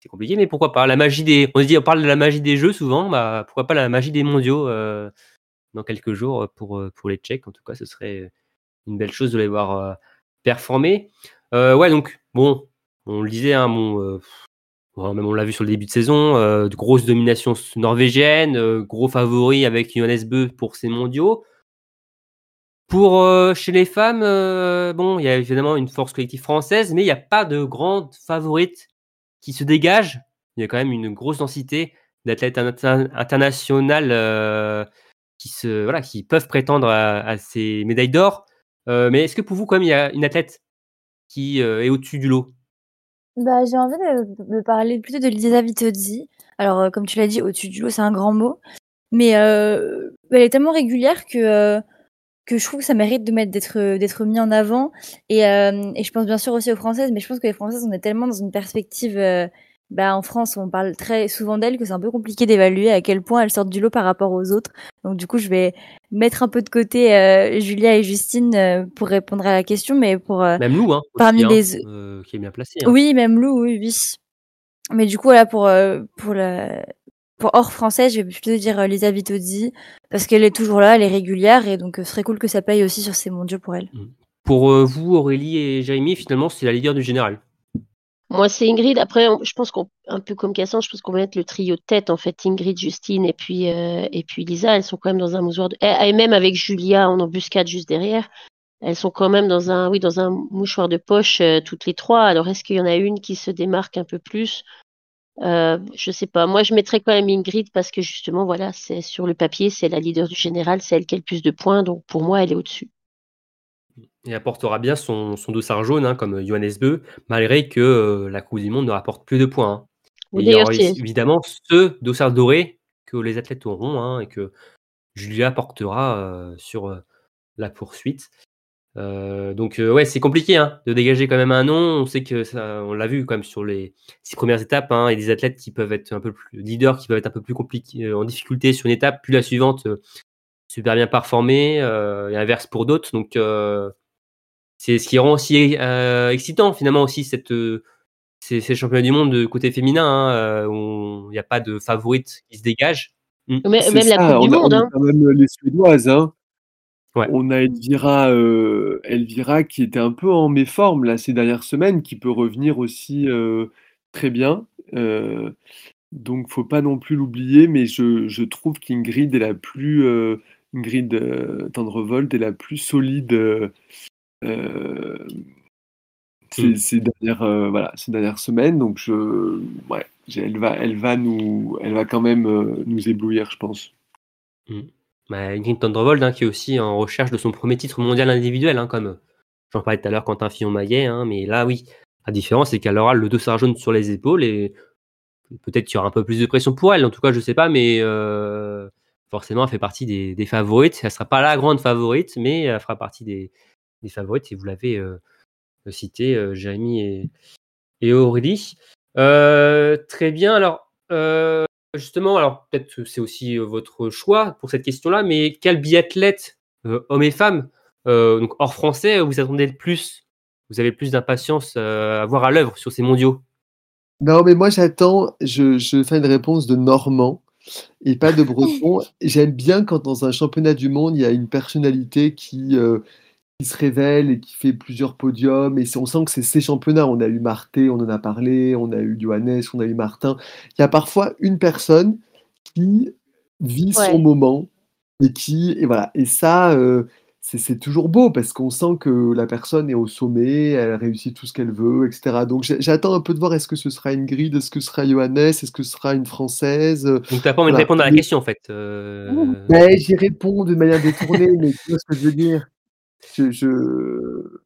c'est compliqué, mais pourquoi pas La magie des, on se dit, on parle de la magie des jeux souvent, bah pourquoi pas la magie des mondiaux euh, dans quelques jours pour euh, pour les Tchèques. En tout cas, ce serait une belle chose de les voir euh, performer. Euh, ouais, donc bon, on le disait, hein, bon, euh, même on l'a vu sur le début de saison, euh, de grosses dominations norvégiennes, euh, gros favoris avec Johannes Bö pour ces mondiaux. Pour euh, chez les femmes, euh, bon, il y a évidemment une force collective française, mais il n'y a pas de grande favorite qui se dégage. Il y a quand même une grosse densité d'athlètes inter- internationales euh, qui se voilà, qui peuvent prétendre à, ces médailles d'or. Euh, mais est-ce que pour vous, quand même, il y a une athlète qui euh, est au-dessus du lot? Bah, j'ai envie de, de parler plutôt de Lisa Vitozzi. Alors, euh, comme tu l'as dit, au-dessus du lot, c'est un grand mot. Mais elle est tellement régulière que, que je trouve que ça mérite de mettre d'être d'être mis en avant. Et, euh, et je pense bien sûr aussi aux Françaises, mais je pense que les Françaises, on est tellement dans une perspective... euh, bah, en France, on parle très souvent d'elles que c'est un peu compliqué d'évaluer à quel point elles sortent du lot par rapport aux autres. Donc du coup, je vais mettre un peu de côté euh, Julia et Justine euh, pour répondre à la question, mais pour euh, Même Lou, hein, aussi, Parmi hein, les- euh, qui est bien placé. hein. oui, même Lou, oui, oui. Mais du coup, voilà, pour, euh, pour, la... pour hors français, je vais plutôt dire euh, Lisa Vitozzi, parce qu'elle est toujours là, elle est régulière, et donc euh, ce serait cool que ça paye aussi sur ces mondiaux pour elle. Pour euh, vous, Aurélie et Jérémy, finalement, c'est la leader du général. Moi, c'est Ingrid. Après, on- je pense qu'on, un peu comme Cassan, je pense qu'on va mettre le trio de tête, en fait, Ingrid, Justine et puis, euh, et puis Lisa. Elles sont quand même dans un mousoir de... Et, et même avec Julia en embuscade juste derrière. elles sont quand même dans un, oui, dans un mouchoir de poche euh, toutes les trois. Alors, est-ce qu'il y en a une qui se démarque un peu plus? Euh, Je sais pas. Moi, je mettrais quand même Ingrid parce que justement, voilà, c'est sur le papier, c'est la leader du général, c'est elle qui a le plus de points. Donc, pour moi, elle est au-dessus. Et apportera bien son, son dossard jaune, hein, comme Johannes Beu, malgré que euh, la Coupe du Monde ne rapporte plus de points. hein. Oui, il y aura évidemment ce dossard doré que les athlètes auront hein, et que Julia portera euh, sur la poursuite. Euh, donc euh, ouais, c'est compliqué hein, de dégager quand même un nom. On sait que ça, on l'a vu quand même sur les six premières étapes. Hein, et des athlètes qui peuvent être un peu plus leaders, qui peuvent être un peu plus compliqués, euh, en difficulté sur une étape, puis la suivante euh, super bien performée, euh, et inverse pour d'autres. Donc euh, c'est ce qui rend aussi euh, excitant finalement aussi cette euh, ces, ces championnats du monde de côté féminin hein, où il n'y a pas de favorite qui se dégage. Mais- C'est même la Coupe du on a- Monde. on a hein. quand même les Suédoises. Hein. Ouais. On a Elvira, euh, Elvira qui était un peu en méforme là, ces dernières semaines, qui peut revenir aussi euh, très bien. Euh, donc, faut pas non plus l'oublier, mais je, je trouve qu'Ingrid est la plus Ingrid Tendrevold est la plus solide euh, ces, ces dernières voilà ces dernières semaines. Donc, je ouais, j'ai- elle va elle va nous elle va quand même nous éblouir, je pense. Bah, Ingrid Tendrevold, hein, qui est aussi en recherche de son premier titre mondial individuel, hein, comme j'en parlais tout à l'heure, Quentin Fillon-Maillet. Hein, mais là, oui, la différence, c'est qu'elle aura le dossard jaune sur les épaules et peut-être qu'il y aura un peu plus de pression pour elle. En tout cas, je sais pas, mais euh, forcément, elle fait partie des, des favorites. Elle sera pas la grande favorite, mais elle fera partie des, des favorites. Et vous l'avez euh, cité, euh, et, et Aurélie. Euh, très bien. Alors, euh, justement, alors peut-être que c'est aussi euh, votre choix pour cette question-là, mais quel biathlète, euh, hommes et femmes, euh, donc hors français, vous attendez le plus? Vous avez le plus d'impatience euh, à voir à l'œuvre sur ces mondiaux? Non, mais moi j'attends, je, je fais une réponse de Normand et pas de [laughs] Breton. J'aime bien quand dans un championnat du monde, il y a une personnalité qui, euh, qui se révèle et qui fait plusieurs podiums. Et on sent que c'est ces championnats. On a eu Marté, on en a parlé, on a eu Johannes, on a eu Martin. Il y a parfois une personne qui vit Ouais. son moment et qui, et voilà. Et ça, euh, c'est toujours beau parce qu'on sent que la personne est au sommet, elle réussit tout ce qu'elle veut, etc. Donc j'attends un peu de voir est-ce que ce sera Ingrid, est-ce que ce sera Johannes, est-ce que ce sera une Française? Donc t'as pas envie de répondre à la question en fait. euh, j'y réponds de manière détournée, mais tu vois ce que je veux dire. Je, je-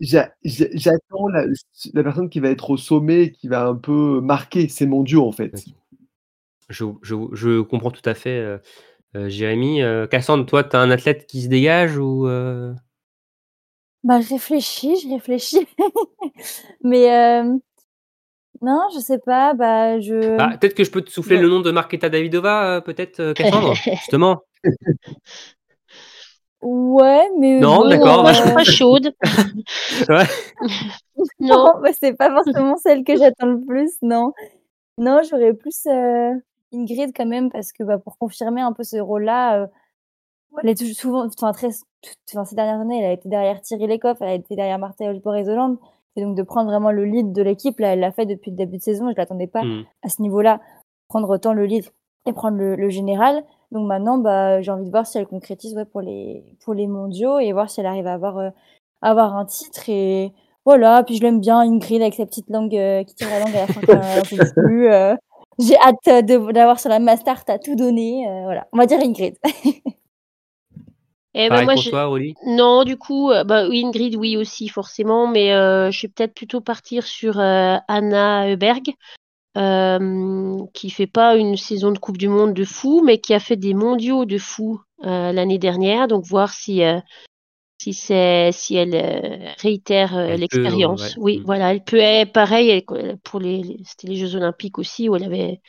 j'a- j'a- j'attends la, la personne qui va être au sommet, qui va un peu marquer. C'est mon duo en fait. Je, je, je comprends tout à fait, euh, euh, Jérémy. Euh, Cassandre, toi, tu as un athlète qui se dégage ou euh, Bah, je réfléchis, je réfléchis. [laughs] Mais euh, non, je sais pas. Bah, je. Bah, Peut-être que je peux te souffler Ouais. le nom de Marketa Davidova, euh, peut-être, euh, Cassandre, [laughs] justement. Ouais, mais Non, bon, d'accord, Moi, bah, je suis euh, pas chaude. [laughs] Ouais. [laughs] Non. Non, bah, c'est pas forcément celle que j'attends le plus, non. Non, j'aurais plus euh, Ingrid quand même, parce que bah, pour confirmer un peu ce rôle-là, euh, elle est toujours souvent, enfin, très, enfin, ces dernières années, elle a été derrière Thierry Lecoff, elle a été derrière Martha Olipor-Ezoland. Et donc de prendre vraiment le lead de l'équipe, là, elle l'a fait depuis le début de saison, je l'attendais pas Hmm. à ce niveau-là, prendre autant le lead et prendre le, le général. Donc maintenant, bah, j'ai envie de voir si elle concrétise ouais, pour, les, pour les mondiaux et voir si elle arrive à avoir, euh, à avoir un titre. Et voilà, puis je l'aime bien, Ingrid, avec sa petite langue euh, qui tire la langue à la fin [laughs] quand plus. euh. j'ai hâte euh, d'avoir sur la Master, t'as tout donné. euh, voilà, on va dire Ingrid. [laughs] Eh ben, moi, pour je- toi, Rolly Non, du coup, bah, Ingrid, oui aussi, forcément, mais euh, je vais peut-être plutôt partir sur euh, Anna Heuberg, euh, qui fait pas une saison de Coupe du Monde de fou, mais qui a fait des mondiaux de fou euh, l'année dernière, donc voir si euh, si c'est si elle réitère l'expérience. ouais. Oui, Mm. voilà, elle peut, elle, pareil, pour les, c'était les Jeux Olympiques aussi où elle avait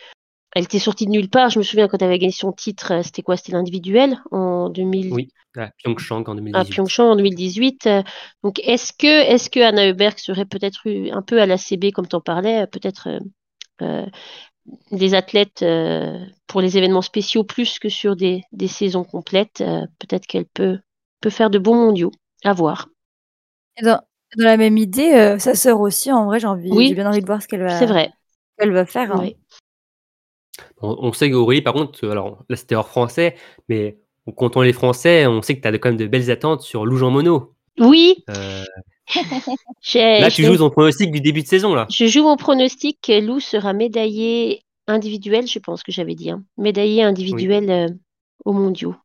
elle était sortie de nulle part. Je me souviens quand elle avait gagné son titre, c'était quoi? C'était l'individuel en 2000, Oui, à Pyeongchang en à 2018. Pyeongchang en 2018. Euh, Donc, est-ce que, est-ce que Anna Heuberg serait peut-être eu un peu à la CB, comme tu en parlais, peut-être des athlètes euh, pour les événements spéciaux plus que sur des, des saisons complètes euh, Peut-être qu'elle peut, peut faire de bons mondiaux. À voir. Et dans, dans la même idée, euh, sa sœur aussi, en vrai, j'ai envie, Oui. j'ai bien envie de voir ce qu'elle va, C'est vrai. qu'elle va faire. hein. oui. On, on sait qu'Aurélie, par contre, euh, alors là c'était hors français, mais en comptant les Français, on sait que tu as quand même de belles attentes sur Lou Jean Monod. Oui, Euh, [laughs] là, tu joues ton pronostic du début de saison, là. je joue mon pronostic. Lou sera médaillé individuel, je pense que j'avais dit. hein. Médaillé individuel euh, aux mondiaux.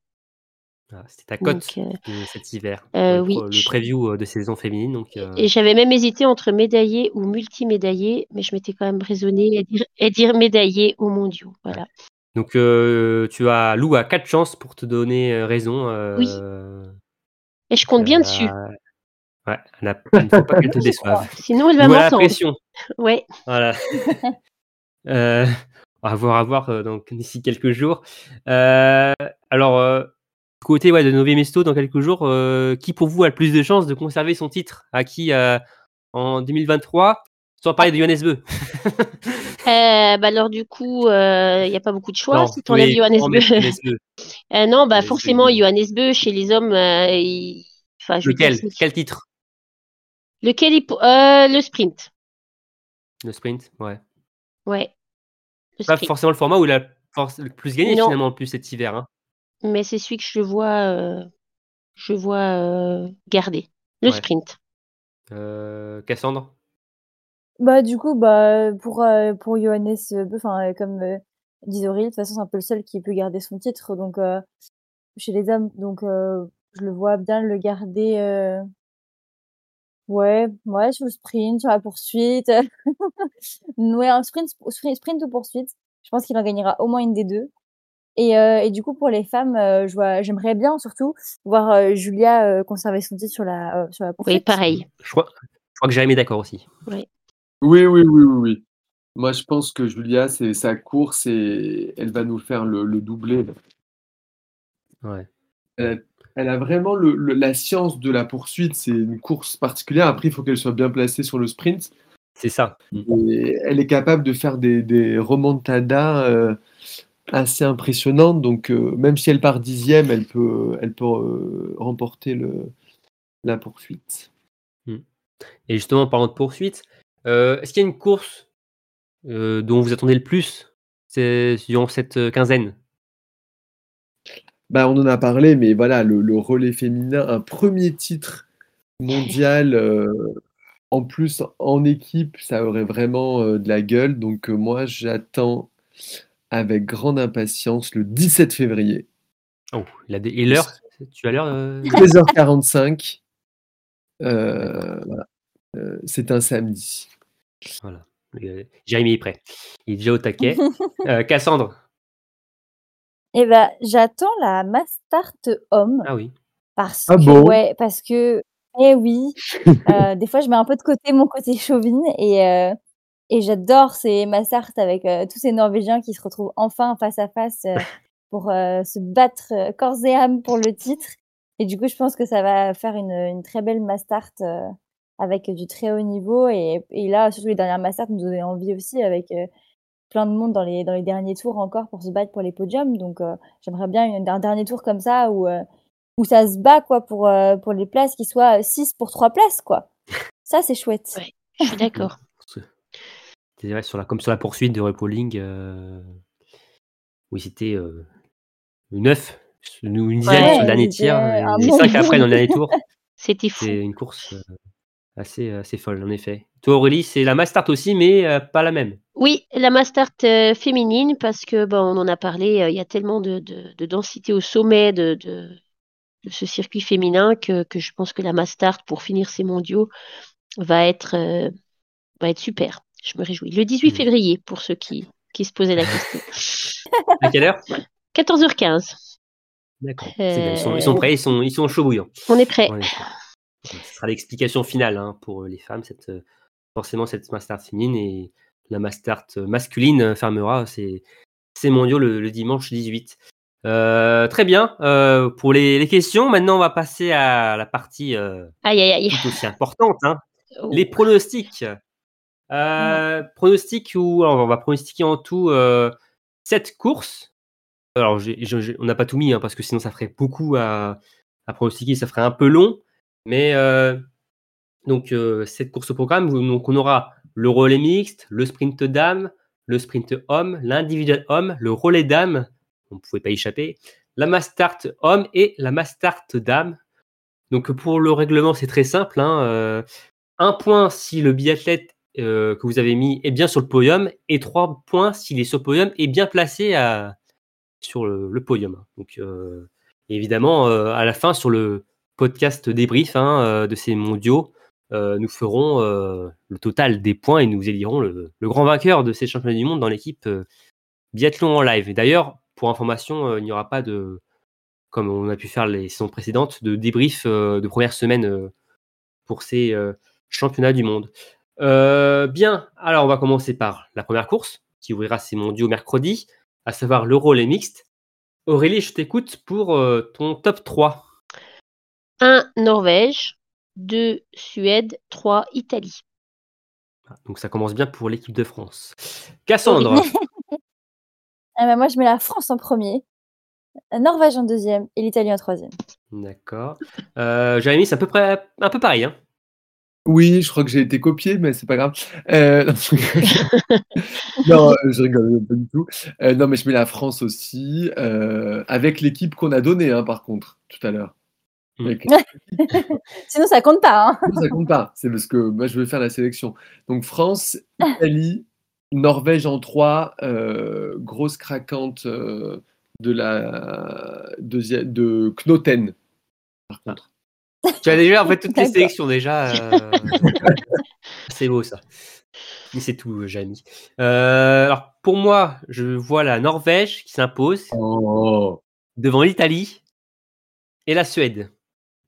Ah, C'était ta cote euh, de cet hiver. euh, oui. le preview euh, de saison féminine. Donc, euh, Et j'avais même hésité entre médaillé ou multimédaillé, mais je m'étais quand même raisonnée et dire, et dire médaillé aux mondiaux. Voilà. donc euh, tu as Lou a quatre chances pour te donner euh, raison. euh, Oui. Et je compte bien euh, dessus. Ouais, elle a- il ne faut pas qu'elle te [laughs] déçoive. Sinon, elle va a la m'entendre. pression. Ouais. Voilà. [laughs] Euh, à voir, à voir euh, donc d'ici quelques jours. Euh, alors, euh, côté ouais, de Nové Mesto, dans quelques jours, euh, qui pour vous a le plus de chances de conserver son titre? À qui euh, en 2023 Sans parler de Johannes Beu. [laughs] Euh, bah alors du coup, il n'y a pas beaucoup de choix Non, si tu enlèves oui, Johannes Beu. Euh, non, bah Johannes forcément. Johannes Beu, chez les hommes, euh, il- enfin, je veux Lequel? dire, Quel titre? Lequel il... euh, Le sprint. Le sprint Ouais. Ouais. Le Pas sprint. forcément le format où il a force- le plus gagné Non. finalement en plus cet hiver. Hein. Mais c'est celui que je vois, euh, je vois euh, garder. Le Ouais. sprint. Euh, Cassandre? Bah du coup bah pour euh, pour Johannes enfin euh, comme euh, disait Aurélie, de toute façon c'est un peu le seul qui peut garder son titre donc euh, chez les hommes donc euh, je le vois bien le garder euh, ouais ouais sur le sprint sur la poursuite [laughs] ouais un sprint sprint, sprint ou poursuite je pense qu'il en gagnera au moins une des deux et euh, et du coup pour les femmes euh, je vois j'aimerais bien surtout voir euh, Julia euh, conserver son titre sur la euh, sur la poursuite Oui, pareil. je crois, je crois que Jérémy est d'accord aussi. Oui, oui, oui, oui, oui. Moi, je pense que Julia, c'est sa course et elle va nous faire le, le doublé. Ouais. Elle a, elle a vraiment le- le- la science de la poursuite. C'est une course particulière. Après, il faut qu'elle soit bien placée sur le sprint. C'est ça. Et elle est capable de faire des, des remontadas euh, assez impressionnantes. Donc, euh, même si elle part dixième, elle peut, elle peut euh, remporter le, la poursuite. Et justement, en parlant de poursuite, est-ce qu'il y a une course dont vous attendez le plus durant cette quinzaine? Bah, on en a parlé, mais voilà, le, le relais féminin, un premier titre mondial, euh, en plus en équipe, ça aurait vraiment euh, de la gueule. Donc euh, moi, j'attends avec grande impatience le 17 février, Oh, il a des- et l'heure Tu as l'heure euh, 13h45. Euh, voilà. Euh, c'est un samedi. Voilà. Jérémy est prêt. Il est déjà au taquet. Euh, Cassandre et ben j'attends la Mastart homme Ah oui. Parce Ah que, bon? ouais, parce que, eh oui, [laughs] euh, des fois je mets un peu de côté mon côté chauvine et, euh, et j'adore ces Mastart avec euh, tous ces Norvégiens qui se retrouvent enfin face à face euh, [laughs] pour euh, se battre euh, corps et âme pour le titre. Et du coup, je pense que ça va faire une, une très belle Mastart euh, avec du très haut niveau. Et, et là, surtout les dernières Mastart nous donnaient envie aussi avec euh, plein de monde dans les, dans les derniers tours encore pour se battre pour les podiums. Donc, euh, j'aimerais bien une- un dernier tour comme ça où, euh, où ça se bat quoi pour, euh, pour les places qui soient 6 pour 3 places. quoi. Ça, c'est chouette. Ouais. Je suis d'accord. [laughs] C'est vrai, sur la, comme sur la poursuite de Repolling, euh, oui, c'était euh, 9, une dizaine Ouais, sur le dernier tir, et bon 5 après dans le dernier tour. [laughs] C'était fou. C'est une course euh, assez, assez folle, en effet. Toi, Aurélie, c'est la Mastart aussi, mais euh, pas la même. Oui, la Mastart euh, féminine, parce que bon, on en a parlé, euh, il y a tellement de, de, de densité au sommet de, ce circuit féminin que, que je pense que la Mastart, pour finir ses mondiaux, va être, euh, va être super. Je me réjouis. Le 18 Mm. février, pour ceux qui, qui se posaient la question. [laughs] À quelle heure? 14h15. D'accord. Ils, sont, ils sont prêts, ils sont, ils sont chauds bouillants. On est prêt. En effet. Ce sera l'explication finale hein, pour les femmes, cette, forcément cette Mastart féminine et la Mastart masculine fermera ses, ses mondiaux le, le dimanche 18. Euh, très bien. Euh, pour les, les questions, maintenant on va passer à la partie euh, Aïe, aïe, aïe. tout aussi importante, hein, Oh. les pronostics. Euh, Pronostics où alors, on va pronostiquer en tout euh, 7 courses. Alors on n'a pas tout mis hein, parce que sinon ça ferait beaucoup à, à pronostiquer, ça ferait un peu long. Mais donc cette course au programme, donc on aura le relais mixte, le sprint dame, le sprint homme, l'individuel homme, le relais dame, on ne pouvait pas y échapper, la Mastart homme et la Mastart dame. Donc pour le règlement, c'est très simple. hein, euh, un point si le biathlète euh, que vous avez mis est bien sur le podium et trois points s'il est sur le podium et bien placé sur le, podium. Donc euh, évidemment, à la fin, sur le podcast débrief hein, de ces mondiaux, euh, nous ferons euh, le total des points et nous élirons le, grand vainqueur de ces championnats du monde dans l'équipe euh, biathlon en live. D'ailleurs, pour information, il n'y aura pas de, comme on a pu faire les saisons précédentes, de débrief de première semaine pour ces championnats du monde. Bien, alors on va commencer par la première course qui ouvrira ces mondiaux mercredi, à savoir le relais mixte. Aurélie, je t'écoute pour ton top 3. 1 Norvège, 2 Suède, 3 Italie. Donc ça commence bien pour l'équipe de France. Cassandre, [laughs] Ah bah moi, je mets la France en premier, la Norvège en deuxième et l'Italie en troisième. d'accord. Euh, Jérémy, c'est à peu près un peu pareil. Hein. Oui, je crois que j'ai été copié, mais c'est pas grave. Euh, [laughs] non, je rigole. Non, je rigole pas du tout. Euh, non, mais je mets la France aussi, euh, avec l'équipe qu'on a donnée, hein, par contre, tout à l'heure. Mm. [laughs] Sinon, ça compte pas. Hein. Ça compte pas, c'est parce que moi je vais faire la sélection. Donc France, Italie, Norvège en 3, grosse craquante euh, de la deuxième de Knoten. Par contre. Tu as déjà en fait toutes les sélections déjà. euh, [laughs] c'est beau ça. Mais c'est tout. Euh, alors pour moi, je vois la Norvège qui s'impose Oh. devant l'Italie et la Suède.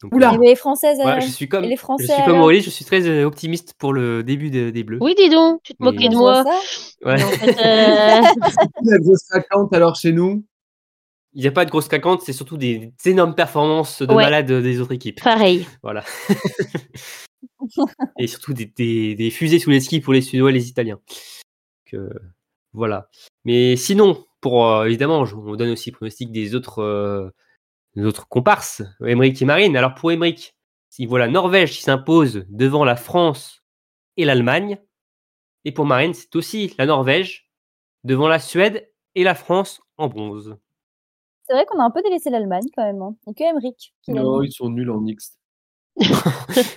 Donc, Oula. Et les Françaises, voilà, euh, je suis comme, les je suis comme Aurélie, je suis très euh, optimiste pour le début de- des Bleus. Oui, dis donc, tu te Mais- moquais de moi. Ouais. En fait, [laughs] euh, La grosse alors chez nous? Il n'y a pas de grosses craquantes, c'est surtout des, des énormes performances de Ouais. malades des autres équipes. pareil. Voilà. [laughs] et surtout des, des- des fusées sous les skis pour les Suédois et les Italiens. Donc, euh, voilà. Mais sinon, pour euh, évidemment, je- on donne aussi le pronostic des autres, euh, des autres comparses, Emmerich et Marine. Alors pour Emmerich, il voit la Norvège qui s'impose devant la France et l'Allemagne. Et pour Marine, c'est aussi la Norvège devant la Suède et la France en bronze. C'est vrai qu'on a un peu délaissé l'Allemagne quand même. Hein. Et que Emmerich. Non, ils sont nuls en mixte. [laughs]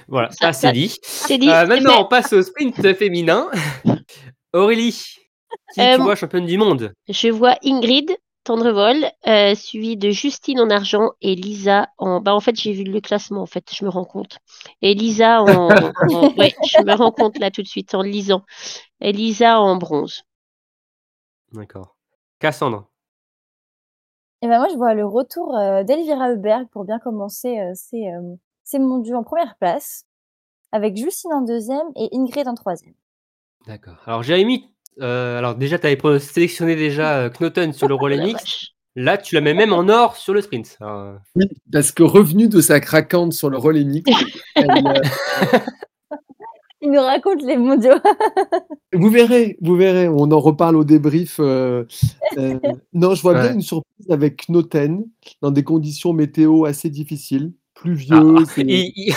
Voilà, Ça- c'est dit. Euh, maintenant, on passe au sprint féminin. [laughs] Aurélie, qui Euh, tu vois championne du monde Je vois Ingrid Tendrevol, euh, suivie de Justine en argent et Lisa en. Bah, en fait, j'ai vu le classement, en fait, je me rends compte. Et Lisa en. en- [laughs] Ouais, je me rends compte là tout de suite en lisant. Et Lisa en bronze. D'accord. Cassandre. Et ben moi, je vois le retour euh, d'Elvira Heuberg pour bien commencer euh, ces, euh, ces mondiaux en première place, avec Justine en deuxième et Ingrid en troisième. D'accord. Alors, Jérémy, euh, alors déjà, tu avais sélectionné déjà euh, Knoten sur le relais vache. Là, tu la mets même en or sur le sprint. Alors, Oui, parce que revenu de sa craquante sur le relais [laughs] elle, euh, Il nous raconte les mondiaux. [laughs] vous verrez, vous verrez, on en reparle au débrief. euh, euh, [laughs] non, je vois bien une surprise avec Knoten dans des conditions météo assez difficiles, pluvieux, ah, il-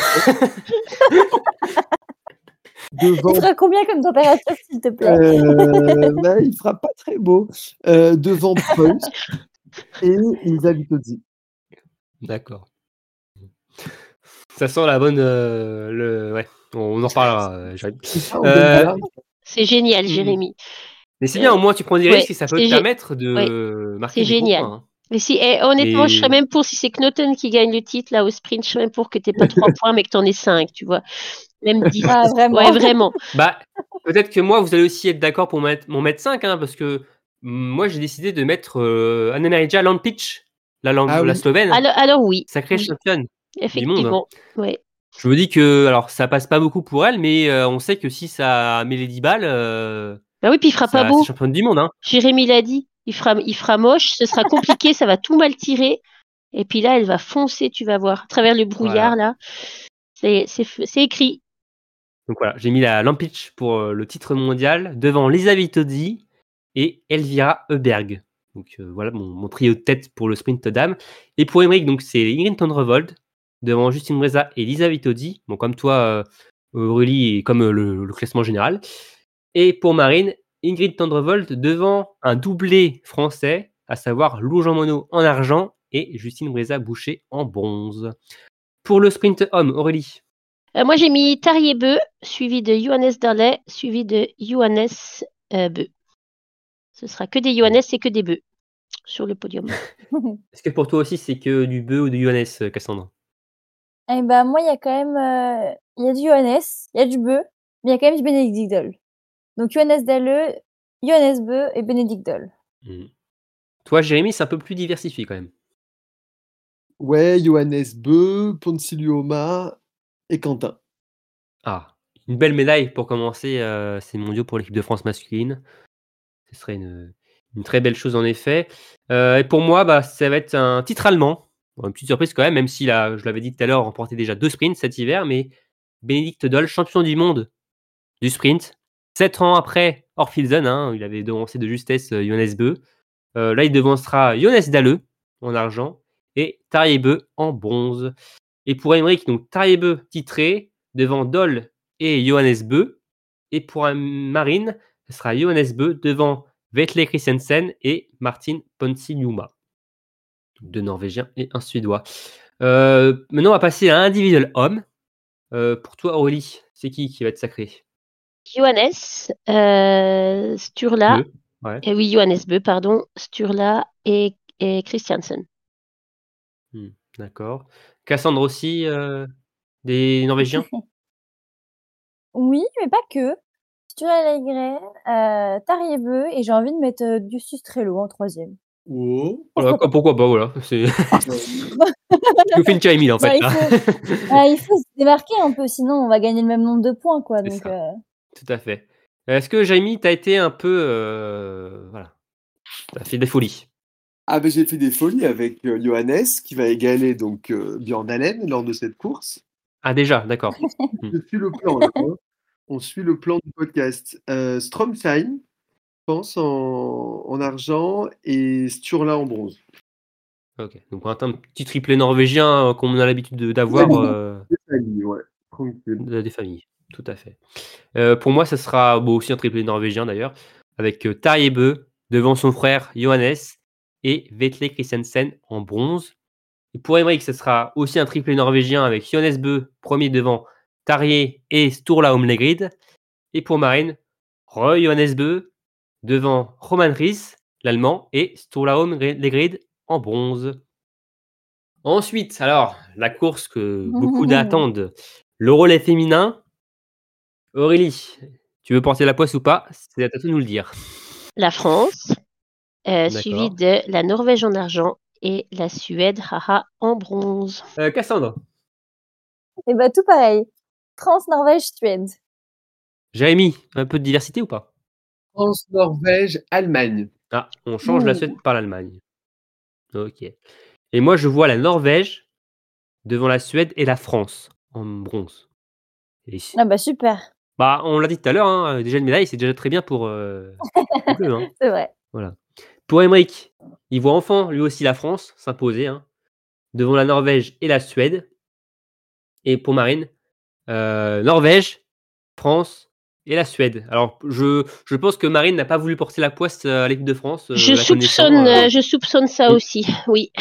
devant Il fera combien comme température, s'il te plaît? Euh, bah, il fera pas très beau. Euh, devant Preuss [laughs] et Vitozzi. D'accord. Ça sent la bonne. euh, le... Ouais, on en reparlera. euh, Jérémy. C'est Euh, génial, Mhm. Jérémy. Mais c'est bien, au moins tu prends des Ouais, risques et ça peut te permettre de marquer c'est génial. points, hein. Mais si, eh, honnêtement, je serais même pour si c'est Knoten qui gagne le titre là au sprint, je serais même pour que tu pas trois [laughs] points, mais que tu en aies cinq, tu vois. Même 10. Ah, vraiment Ouais, vraiment. [laughs] Bah, peut-être que moi, vous allez aussi être d'accord pour mettre, m'en mettre 5, hein, parce que mm, moi, j'ai décidé de mettre euh, Anna-Maria Lampic, la, Lam- Ah la oui. Slovène, Alors, alors oui, sacrée oui. championne. effectivement. Ouais. Je me dis que, alors, ça passe pas beaucoup pour elle, mais euh, on sait que si ça met les 10 balles, euh, Bah oui, puis il fera ça- pas beau. c'est championne du monde. Hein. Jérémy l'a dit, il fera, il fera moche, ce sera compliqué, ça va tout mal tirer. Et puis là, elle va foncer, tu vas voir, à travers le brouillard là. C'est, c'est, c'est écrit. Donc voilà, j'ai mis la Lampic pour euh, le titre mondial devant Lisa Vitozzi et Elvira Heuberg. Donc euh, voilà mon, trio de tête pour le sprint dame. Et pour Emmerich, donc c'est Ingrid Tondrevold devant Justine Breza et Lisa Vitozzi. Bon, comme toi, euh, Aurélie, et comme le, le classement général. Et pour Marine, Ingrid Tendrevold devant un doublé français, à savoir Lou Jean Monod en argent et Justine Breza Boucher en bronze. Pour le sprint homme, Aurélie. Euh, moi, j'ai mis Tarier Beu, suivi de Johannes Darlet, suivi de Johannes euh, Beu. Ce sera que des Johannes et que des Beu sur le podium. [laughs] [laughs] Est-ce que pour toi aussi, c'est que du bœuf ou du Johannes, euh, Cassandre? Eh ben, moi, il y a quand même, euh, il y a du Johannes, il y a du bœuf, mais il y a quand même du Bénédicte Doll. Donc, Johannes Dalleux, Johannes Bœuf et Bénédicte Doll. Hmm. Toi, Jérémy, c'est un peu plus diversifié quand même. Ouais, Johannes Beu, Poncilioma et Quentin. Ah, une belle médaille pour commencer euh, ces mondiaux pour l'équipe de France masculine. Ce serait une, très belle chose en effet. Euh, et pour moi, bah, ça va être un titre allemand. Une petite surprise quand même, même si là, je l'avais dit tout à l'heure, remporté déjà deux sprints cet hiver, mais Bénédicte Doll, champion du monde du sprint. Sept ans après Orphilsen, hein, il avait devancé de justesse euh, Johannes Beu. Euh, là, il devancera Johannes Dalleux en argent et Tarier Beu en bronze. Et pour Emmerich, donc Tarier Beu titré devant Doll et Johannes Beu. Et pour un Marine, ce sera Johannes Beu devant Vetle Christensen et Martin Ponsiljuma. Deux Norvégiens et un Suédois. Euh, maintenant, on va passer à individuel homme. Euh, pour toi, Aurélie, c'est qui qui va être sacré Johannes, euh, Sturla, ouais. et oui, Johannes Beu, pardon, Sturla et, et Christiansen. Hmm, D'accord. Cassandre aussi, euh, des Norvégiens? Oui, mais pas que. Sturla Allegret, euh, Tarier Beu, et j'ai envie de mettre euh, du Sustrello en troisième. Oh. Voilà, quoi, Pourquoi pas, voilà. C'est... [laughs] Nous une Bah, il, faut, [laughs] ah, il faut se démarquer un peu, sinon on va gagner le même nombre de points, quoi. Donc, euh, Tout à fait. Est-ce que, Jamie, t'as été un peu... euh, voilà. T'as fait des folies? Ah ben j'ai fait des folies avec euh, Johannes qui va égaler donc euh, Björn Allen lors de cette course. Ah, déjà, d'accord. [laughs] Je suis le plan. là, hein. On suit le plan du podcast. Euh, Stromsheim, je pense, en, en argent et Sturla en bronze. Ok. Donc, un, un petit triplé norvégien euh, qu'on a l'habitude de- d'avoir Ouais. euh, C'est famille, ouais. Tranquille. des familles. Tout à fait. Euh, pour moi, ça sera bon, aussi un triplé norvégien d'ailleurs, avec euh, Bø devant son frère Johannes et Vetle Christensen en bronze. Et pour Emmerich, ce sera aussi un triplé norvégien avec Johannes Bø premier devant Tarjei et Sturla Omlegrid. Et pour Marine, Roy Johannes Bø devant Roman Ries, l'allemand, et Sturla Omlegrid en bronze. Ensuite, alors, la course que beaucoup [laughs] d'attendent, le relais féminin. Aurélie, tu veux porter la poisse ou pas? C'est à toi de nous le dire. La France, euh, suivi de la Norvège en argent et la Suède, haha, en bronze. Euh, Cassandre, Et bah tout pareil. France, Norvège, Suède. Jérémy, un peu de diversité ou pas? France, Norvège, Allemagne. Ah, on change la Ouh. Suède par l'Allemagne. Ok. Et moi, je vois la Norvège devant la Suède et la France en bronze. Et Ah bah super, bah, on l'a dit tout à l'heure, hein, déjà une médaille, c'est déjà très bien pour euh, [laughs] hein. c'est vrai. Pour Emmerich, il voit enfin lui aussi la France s'imposer hein, devant la Norvège et la Suède. Et pour Marine, euh, Norvège, France et la Suède. Alors, je, je pense que Marine n'a pas voulu porter la poisse euh, à l'équipe de France. euh, je, soupçonne, euh, je soupçonne ça oui. aussi, oui.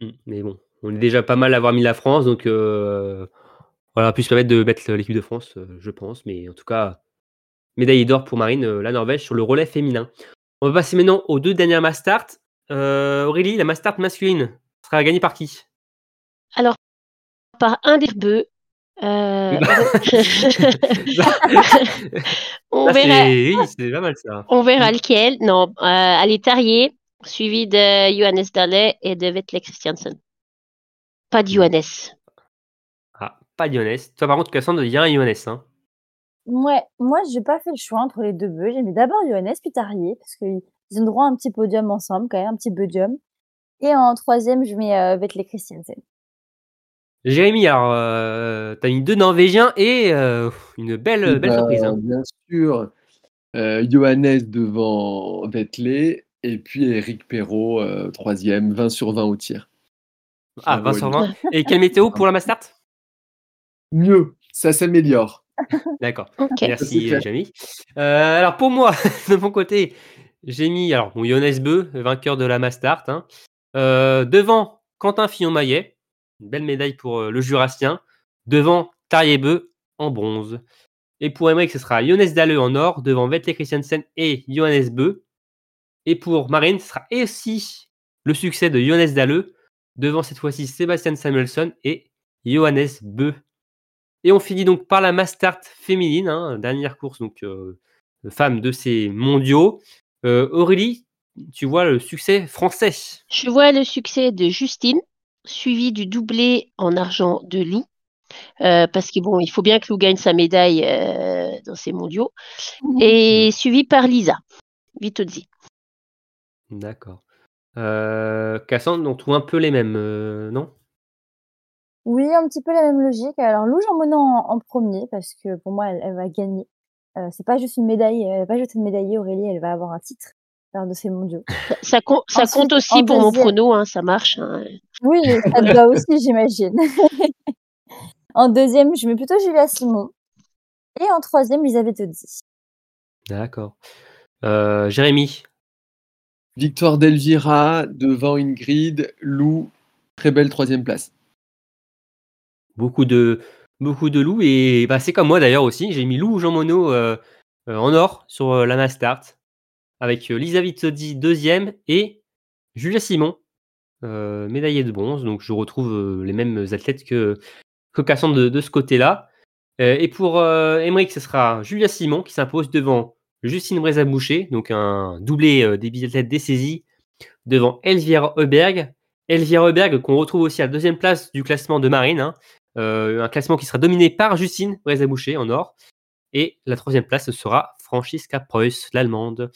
mm, Mais bon, on est déjà pas mal à avoir mis la France, donc voilà, on pu se permettre de mettre l'équipe de France, je pense. Mais en tout cas, médaille d'or pour Marine, la Norvège sur le relais féminin. On va passer maintenant aux deux dernières mass start. Euh, Aurélie, la mass start masculine sera gagnée par qui? Par un des bœufs. euh, [laughs] [laughs] on, Ça, verra, c'est- Oui, c'est pas mal ça. on verra lequel. Non, euh, allez, Tarier, suivi de Johannes Dalle et de Vetle Christiansen. Pas de Johannes. Ah, pas Johannes. Toi, par contre, Cassandre, il y a un Johannes. Hein. Ouais, moi j'ai pas fait le choix entre les deux bœufs. J'ai mis d'abord Johannes puis Tarier parce qu'ils ont droit à un petit podium ensemble, quand même, un petit podium. Et en troisième, je mets euh, Vetle Christiansen. Jérémy, alors, euh, t'as mis deux Norvégiens et euh, une belle, Eh belle ben, surprise. hein. Bien sûr, euh, Johannes devant Vettel et puis Eric Perrault, euh, troisième, 20 sur 20 au tir. Ah, Bravo, 20 sur Olivier. 20. Et quelle météo pour la mass start Mieux, ça s'améliore. D'accord. [laughs] Merci. Jérémy. Euh, alors, pour moi, [laughs] de mon côté, j'ai mis alors, bon, Johannes Beu, vainqueur de la mass start. hein. Euh, devant Quentin Fillon-Maillet, Une belle médaille pour euh, le Jurassien, devant Tariebeu en bronze. Et pour Emmerich, ce sera Jonas Dalle en or, devant Vettel Christiansen et Johannes Beu. Et pour Marine, ce sera aussi le succès de Johannes Dalle, devant cette fois-ci Sébastien Samuelson et Johannes Beu. Et on finit donc par la Mastart féminine, hein, dernière course donc euh, femme de ces mondiaux. Euh, Aurélie, tu vois le succès français? Je vois le succès de Justine, suivi du doublé en argent de Lou. Euh, parce que bon, il faut bien que Lou gagne sa médaille euh, dans ces mondiaux. Et suivi par Lisa Vitozzi. D'accord. Euh, Cassandre, on trouve un peu les mêmes, euh, non? Oui, un petit peu la même logique. Alors, Lou Jean en, en premier, parce que pour moi, elle, elle va gagner. Euh, c'est pas juste une médaille, elle va pas juste une médaille, Aurélie, elle va avoir un titre lors de ces mondiaux. Ça, ça com- ça Ensuite, compte aussi pour mon prono, hein, ça marche. hein. Oui, ça va aussi, j'imagine. [laughs] en deuxième, je mets plutôt Julia Simon. Et en troisième, Elisabeth Odzi. D'accord. Euh, Jérémy, Victoire d'Elvira devant Ingrid, Lou, très belle troisième place. Beaucoup de, beaucoup de loups. Et bah, c'est comme moi d'ailleurs aussi. J'ai mis Lou Jean Monod euh, euh, en or sur euh, la Mastart. Avec euh, Lisa Vitozzi deuxième et Julia Simon, médaillée de bronze. Donc je retrouve les mêmes athlètes que, que Cassandre de, de ce côté-là. Et pour Emmerich, ce sera Julia Simon qui s'impose devant Justine Breza-Boucher, donc un doublé des biathlètes dessaisis, devant Elvira Heuberg. Elvira Heuberg qu'on retrouve aussi à la deuxième place du classement de Marine, hein. Euh, un classement qui sera dominé par Justine Breza-Boucher en or. Et la troisième place, ce sera Francisca Preuss, l'allemande.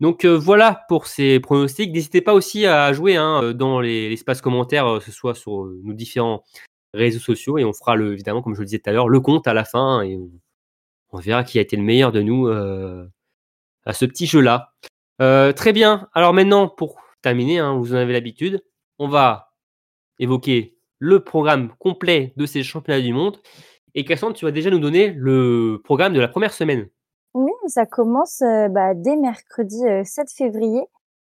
Donc euh, voilà pour ces pronostics. N'hésitez pas aussi à jouer hein, euh, dans les- l'espace commentaire, euh, que ce soit sur nos différents réseaux sociaux. Et on fera, le, évidemment, comme je le disais tout à l'heure, le compte à la fin. Et on, verra qui a été le meilleur de nous à ce petit jeu-là. Très bien. Alors maintenant, pour terminer, hein, vous en avez l'habitude, on va évoquer le programme complet de ces championnats du monde. Et Cassandre, tu vas déjà nous donner le programme de la première semaine. Oui, ça commence euh, bah, dès mercredi euh, 7 février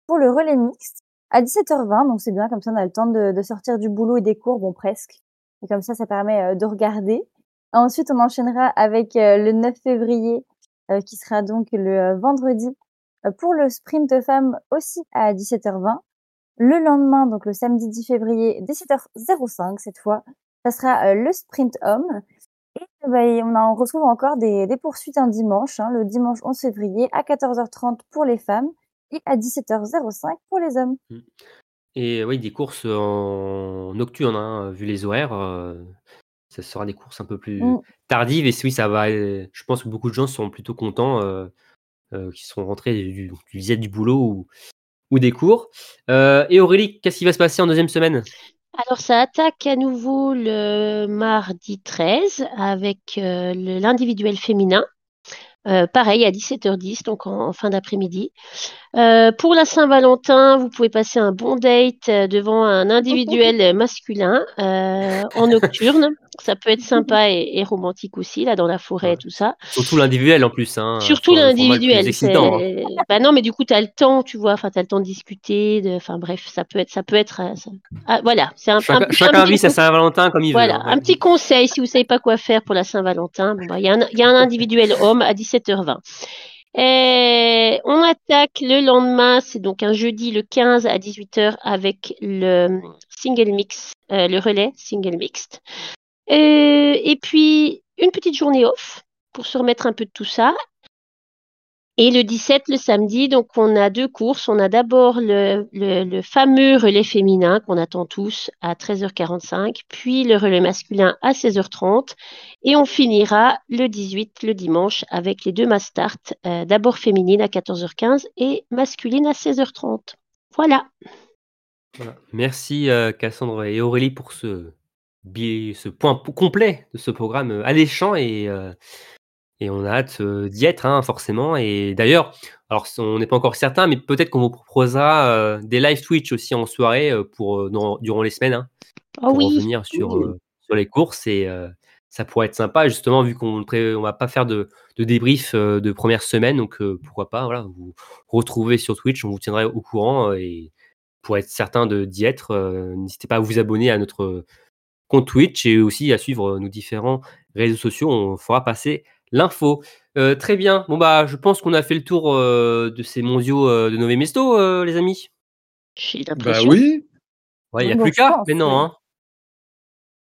pour le relais mixte à 17h20. Donc c'est bien, comme ça on a le temps de, sortir du boulot et des cours, bon presque. Et comme ça, ça permet euh, de regarder. Ensuite, on enchaînera avec euh, le 9 février euh, qui sera donc le euh, vendredi euh, pour le sprint femmes aussi à 17h20. Le lendemain, donc le samedi 10 février, 17h05 cette fois, ça sera euh, le sprint homme. Et euh, bah, et on, en retrouve encore des, des poursuites un dimanche, hein, le dimanche 11 février à 14h30 pour les femmes et à 17h05 pour les hommes. Et oui, des courses en nocturne, hein, vu les horaires. euh, ça sera des courses un peu plus Mm. tardives. Et oui, ça va. euh, Je pense que beaucoup de gens seront plutôt contents euh, euh, qui seront rentrés du, du, du boulot ou, ou des cours. Euh, et Aurélie, qu'est-ce qui va se passer en deuxième semaine? Alors, ça attaque à nouveau le mardi 13 avec euh, l'individuel féminin. Euh, pareil, à 17h10, donc en, en fin d'après-midi. Euh, pour la Saint-Valentin, vous pouvez passer un bon date devant un individuel [laughs] masculin en nocturne. Ça peut être sympa et, et romantique aussi, là, dans la forêt tout ça. Surtout l'individuel en plus. Hein, Surtout l'individuel. hein. c'est- Bah non, mais du coup, tu as le temps, tu vois. Enfin, tu as le temps de discuter. De... Enfin, bref, ça peut être. Ça peut être euh, ça- Ah, voilà, c'est un, un Chacun, vit sa Saint-Valentin comme il Voilà, veut. hein, un petit conseil si vous savez pas quoi faire pour la Saint-Valentin. Bon, bah, il y, a un- il y a un individuel homme à 17h20. Et on attaque le lendemain, c'est donc un jeudi le 15 à 18h avec le single mix, euh, le relais single mixed. Euh, et puis une petite journée off pour se remettre un peu de tout ça. Et le 17, le samedi, donc on a deux courses. On a d'abord le, fameux relais féminin qu'on attend tous à 13h45, puis le relais masculin à 16h30. Et on finira le 18, le dimanche, avec les deux mastart, euh, d'abord féminine à 14h15 et masculine à 16h30. Voilà. Merci euh, Cassandre et Aurélie pour ce, ce point complet de ce programme euh, alléchant et, euh, et on a hâte euh, d'y être hein, forcément. Et d'ailleurs, alors on n'est pas encore certain, mais peut-être qu'on vous proposera des live Twitch aussi en soirée pour dans- durant les semaines hein, Oh pour oui. revenir sur, oui. sur les courses et ça pourrait être sympa justement vu qu'on ne va pas faire de, de débrief euh, de première semaine donc euh, pourquoi pas voilà vous retrouver sur Twitch on vous tiendra au courant euh, et pour être certain d'y être n'hésitez pas à vous abonner à notre compte Twitch et aussi à suivre nos différents réseaux sociaux. On fera passer l'info. Euh, très bien. Bon bah, je pense qu'on a fait le tour euh, de ces mondiaux euh, de Nové Mesto, euh, les amis. Bah oui. Ouais, il y a Bon, plus qu'à. pense, Mais non, oui. hein.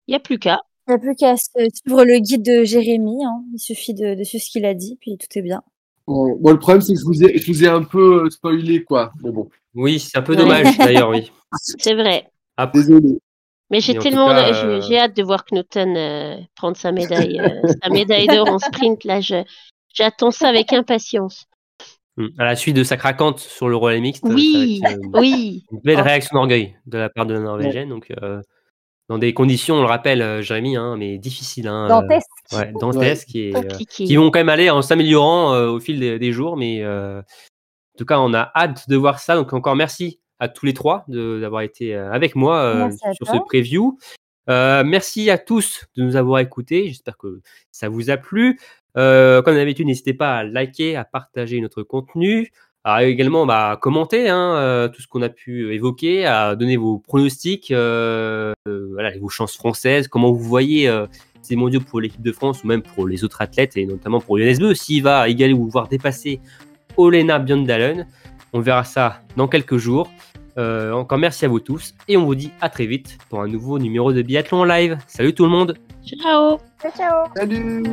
Il n'y a plus qu'à. Il n'y a plus qu'à suivre le guide de Jérémy. hein. Il suffit de, de suivre ce qu'il a dit, puis tout est bien. Bon, bon, le problème, c'est que je vous, ai, je vous ai un peu euh, spoilé, quoi. Mais bon, Oui, c'est un peu dommage d'ailleurs, oui. [laughs] C'est vrai. Après, désolé. Mais j'ai tellement, euh, j'ai hâte de voir Knuten euh, prendre sa médaille, euh, [laughs] sa médaille d'or en sprint. Là, je- j'attends ça avec impatience. hum, à la suite de sa craquante sur le relais mixte, Oui, une, oui. une belle Oh. réaction d'orgueil de la part de la Norvégienne. Donc, euh, dans des conditions, on le rappelle, euh, Jérémy, hein, mais difficiles. Hein, euh, Dantesque. ouais, dantesques et, euh, Compliqué. qui vont quand même aller en s'améliorant euh, au fil des, des jours. Mais euh, en tout cas, on a hâte de voir ça. Donc encore merci à tous les trois d'avoir été euh, avec moi euh, sur toi. ce preview. Euh, merci à tous de nous avoir écoutés. J'espère que ça vous a plu. Comme d'habitude, n'hésitez pas à liker, à partager notre contenu, à également bah, commenter hein, tout ce qu'on a pu évoquer, à donner vos pronostics, voilà, vos chances françaises, comment vous voyez ces mondiaux pour l'équipe de France ou même pour les autres athlètes et notamment pour Johannes Beu, s'il va égaler ou voire dépasser Olena Björndalen. On verra ça dans quelques jours. Euh, encore merci à vous tous et on vous dit à très vite pour un nouveau numéro de biathlon live. Salut tout le monde Ciao. Ciao, ciao. Salut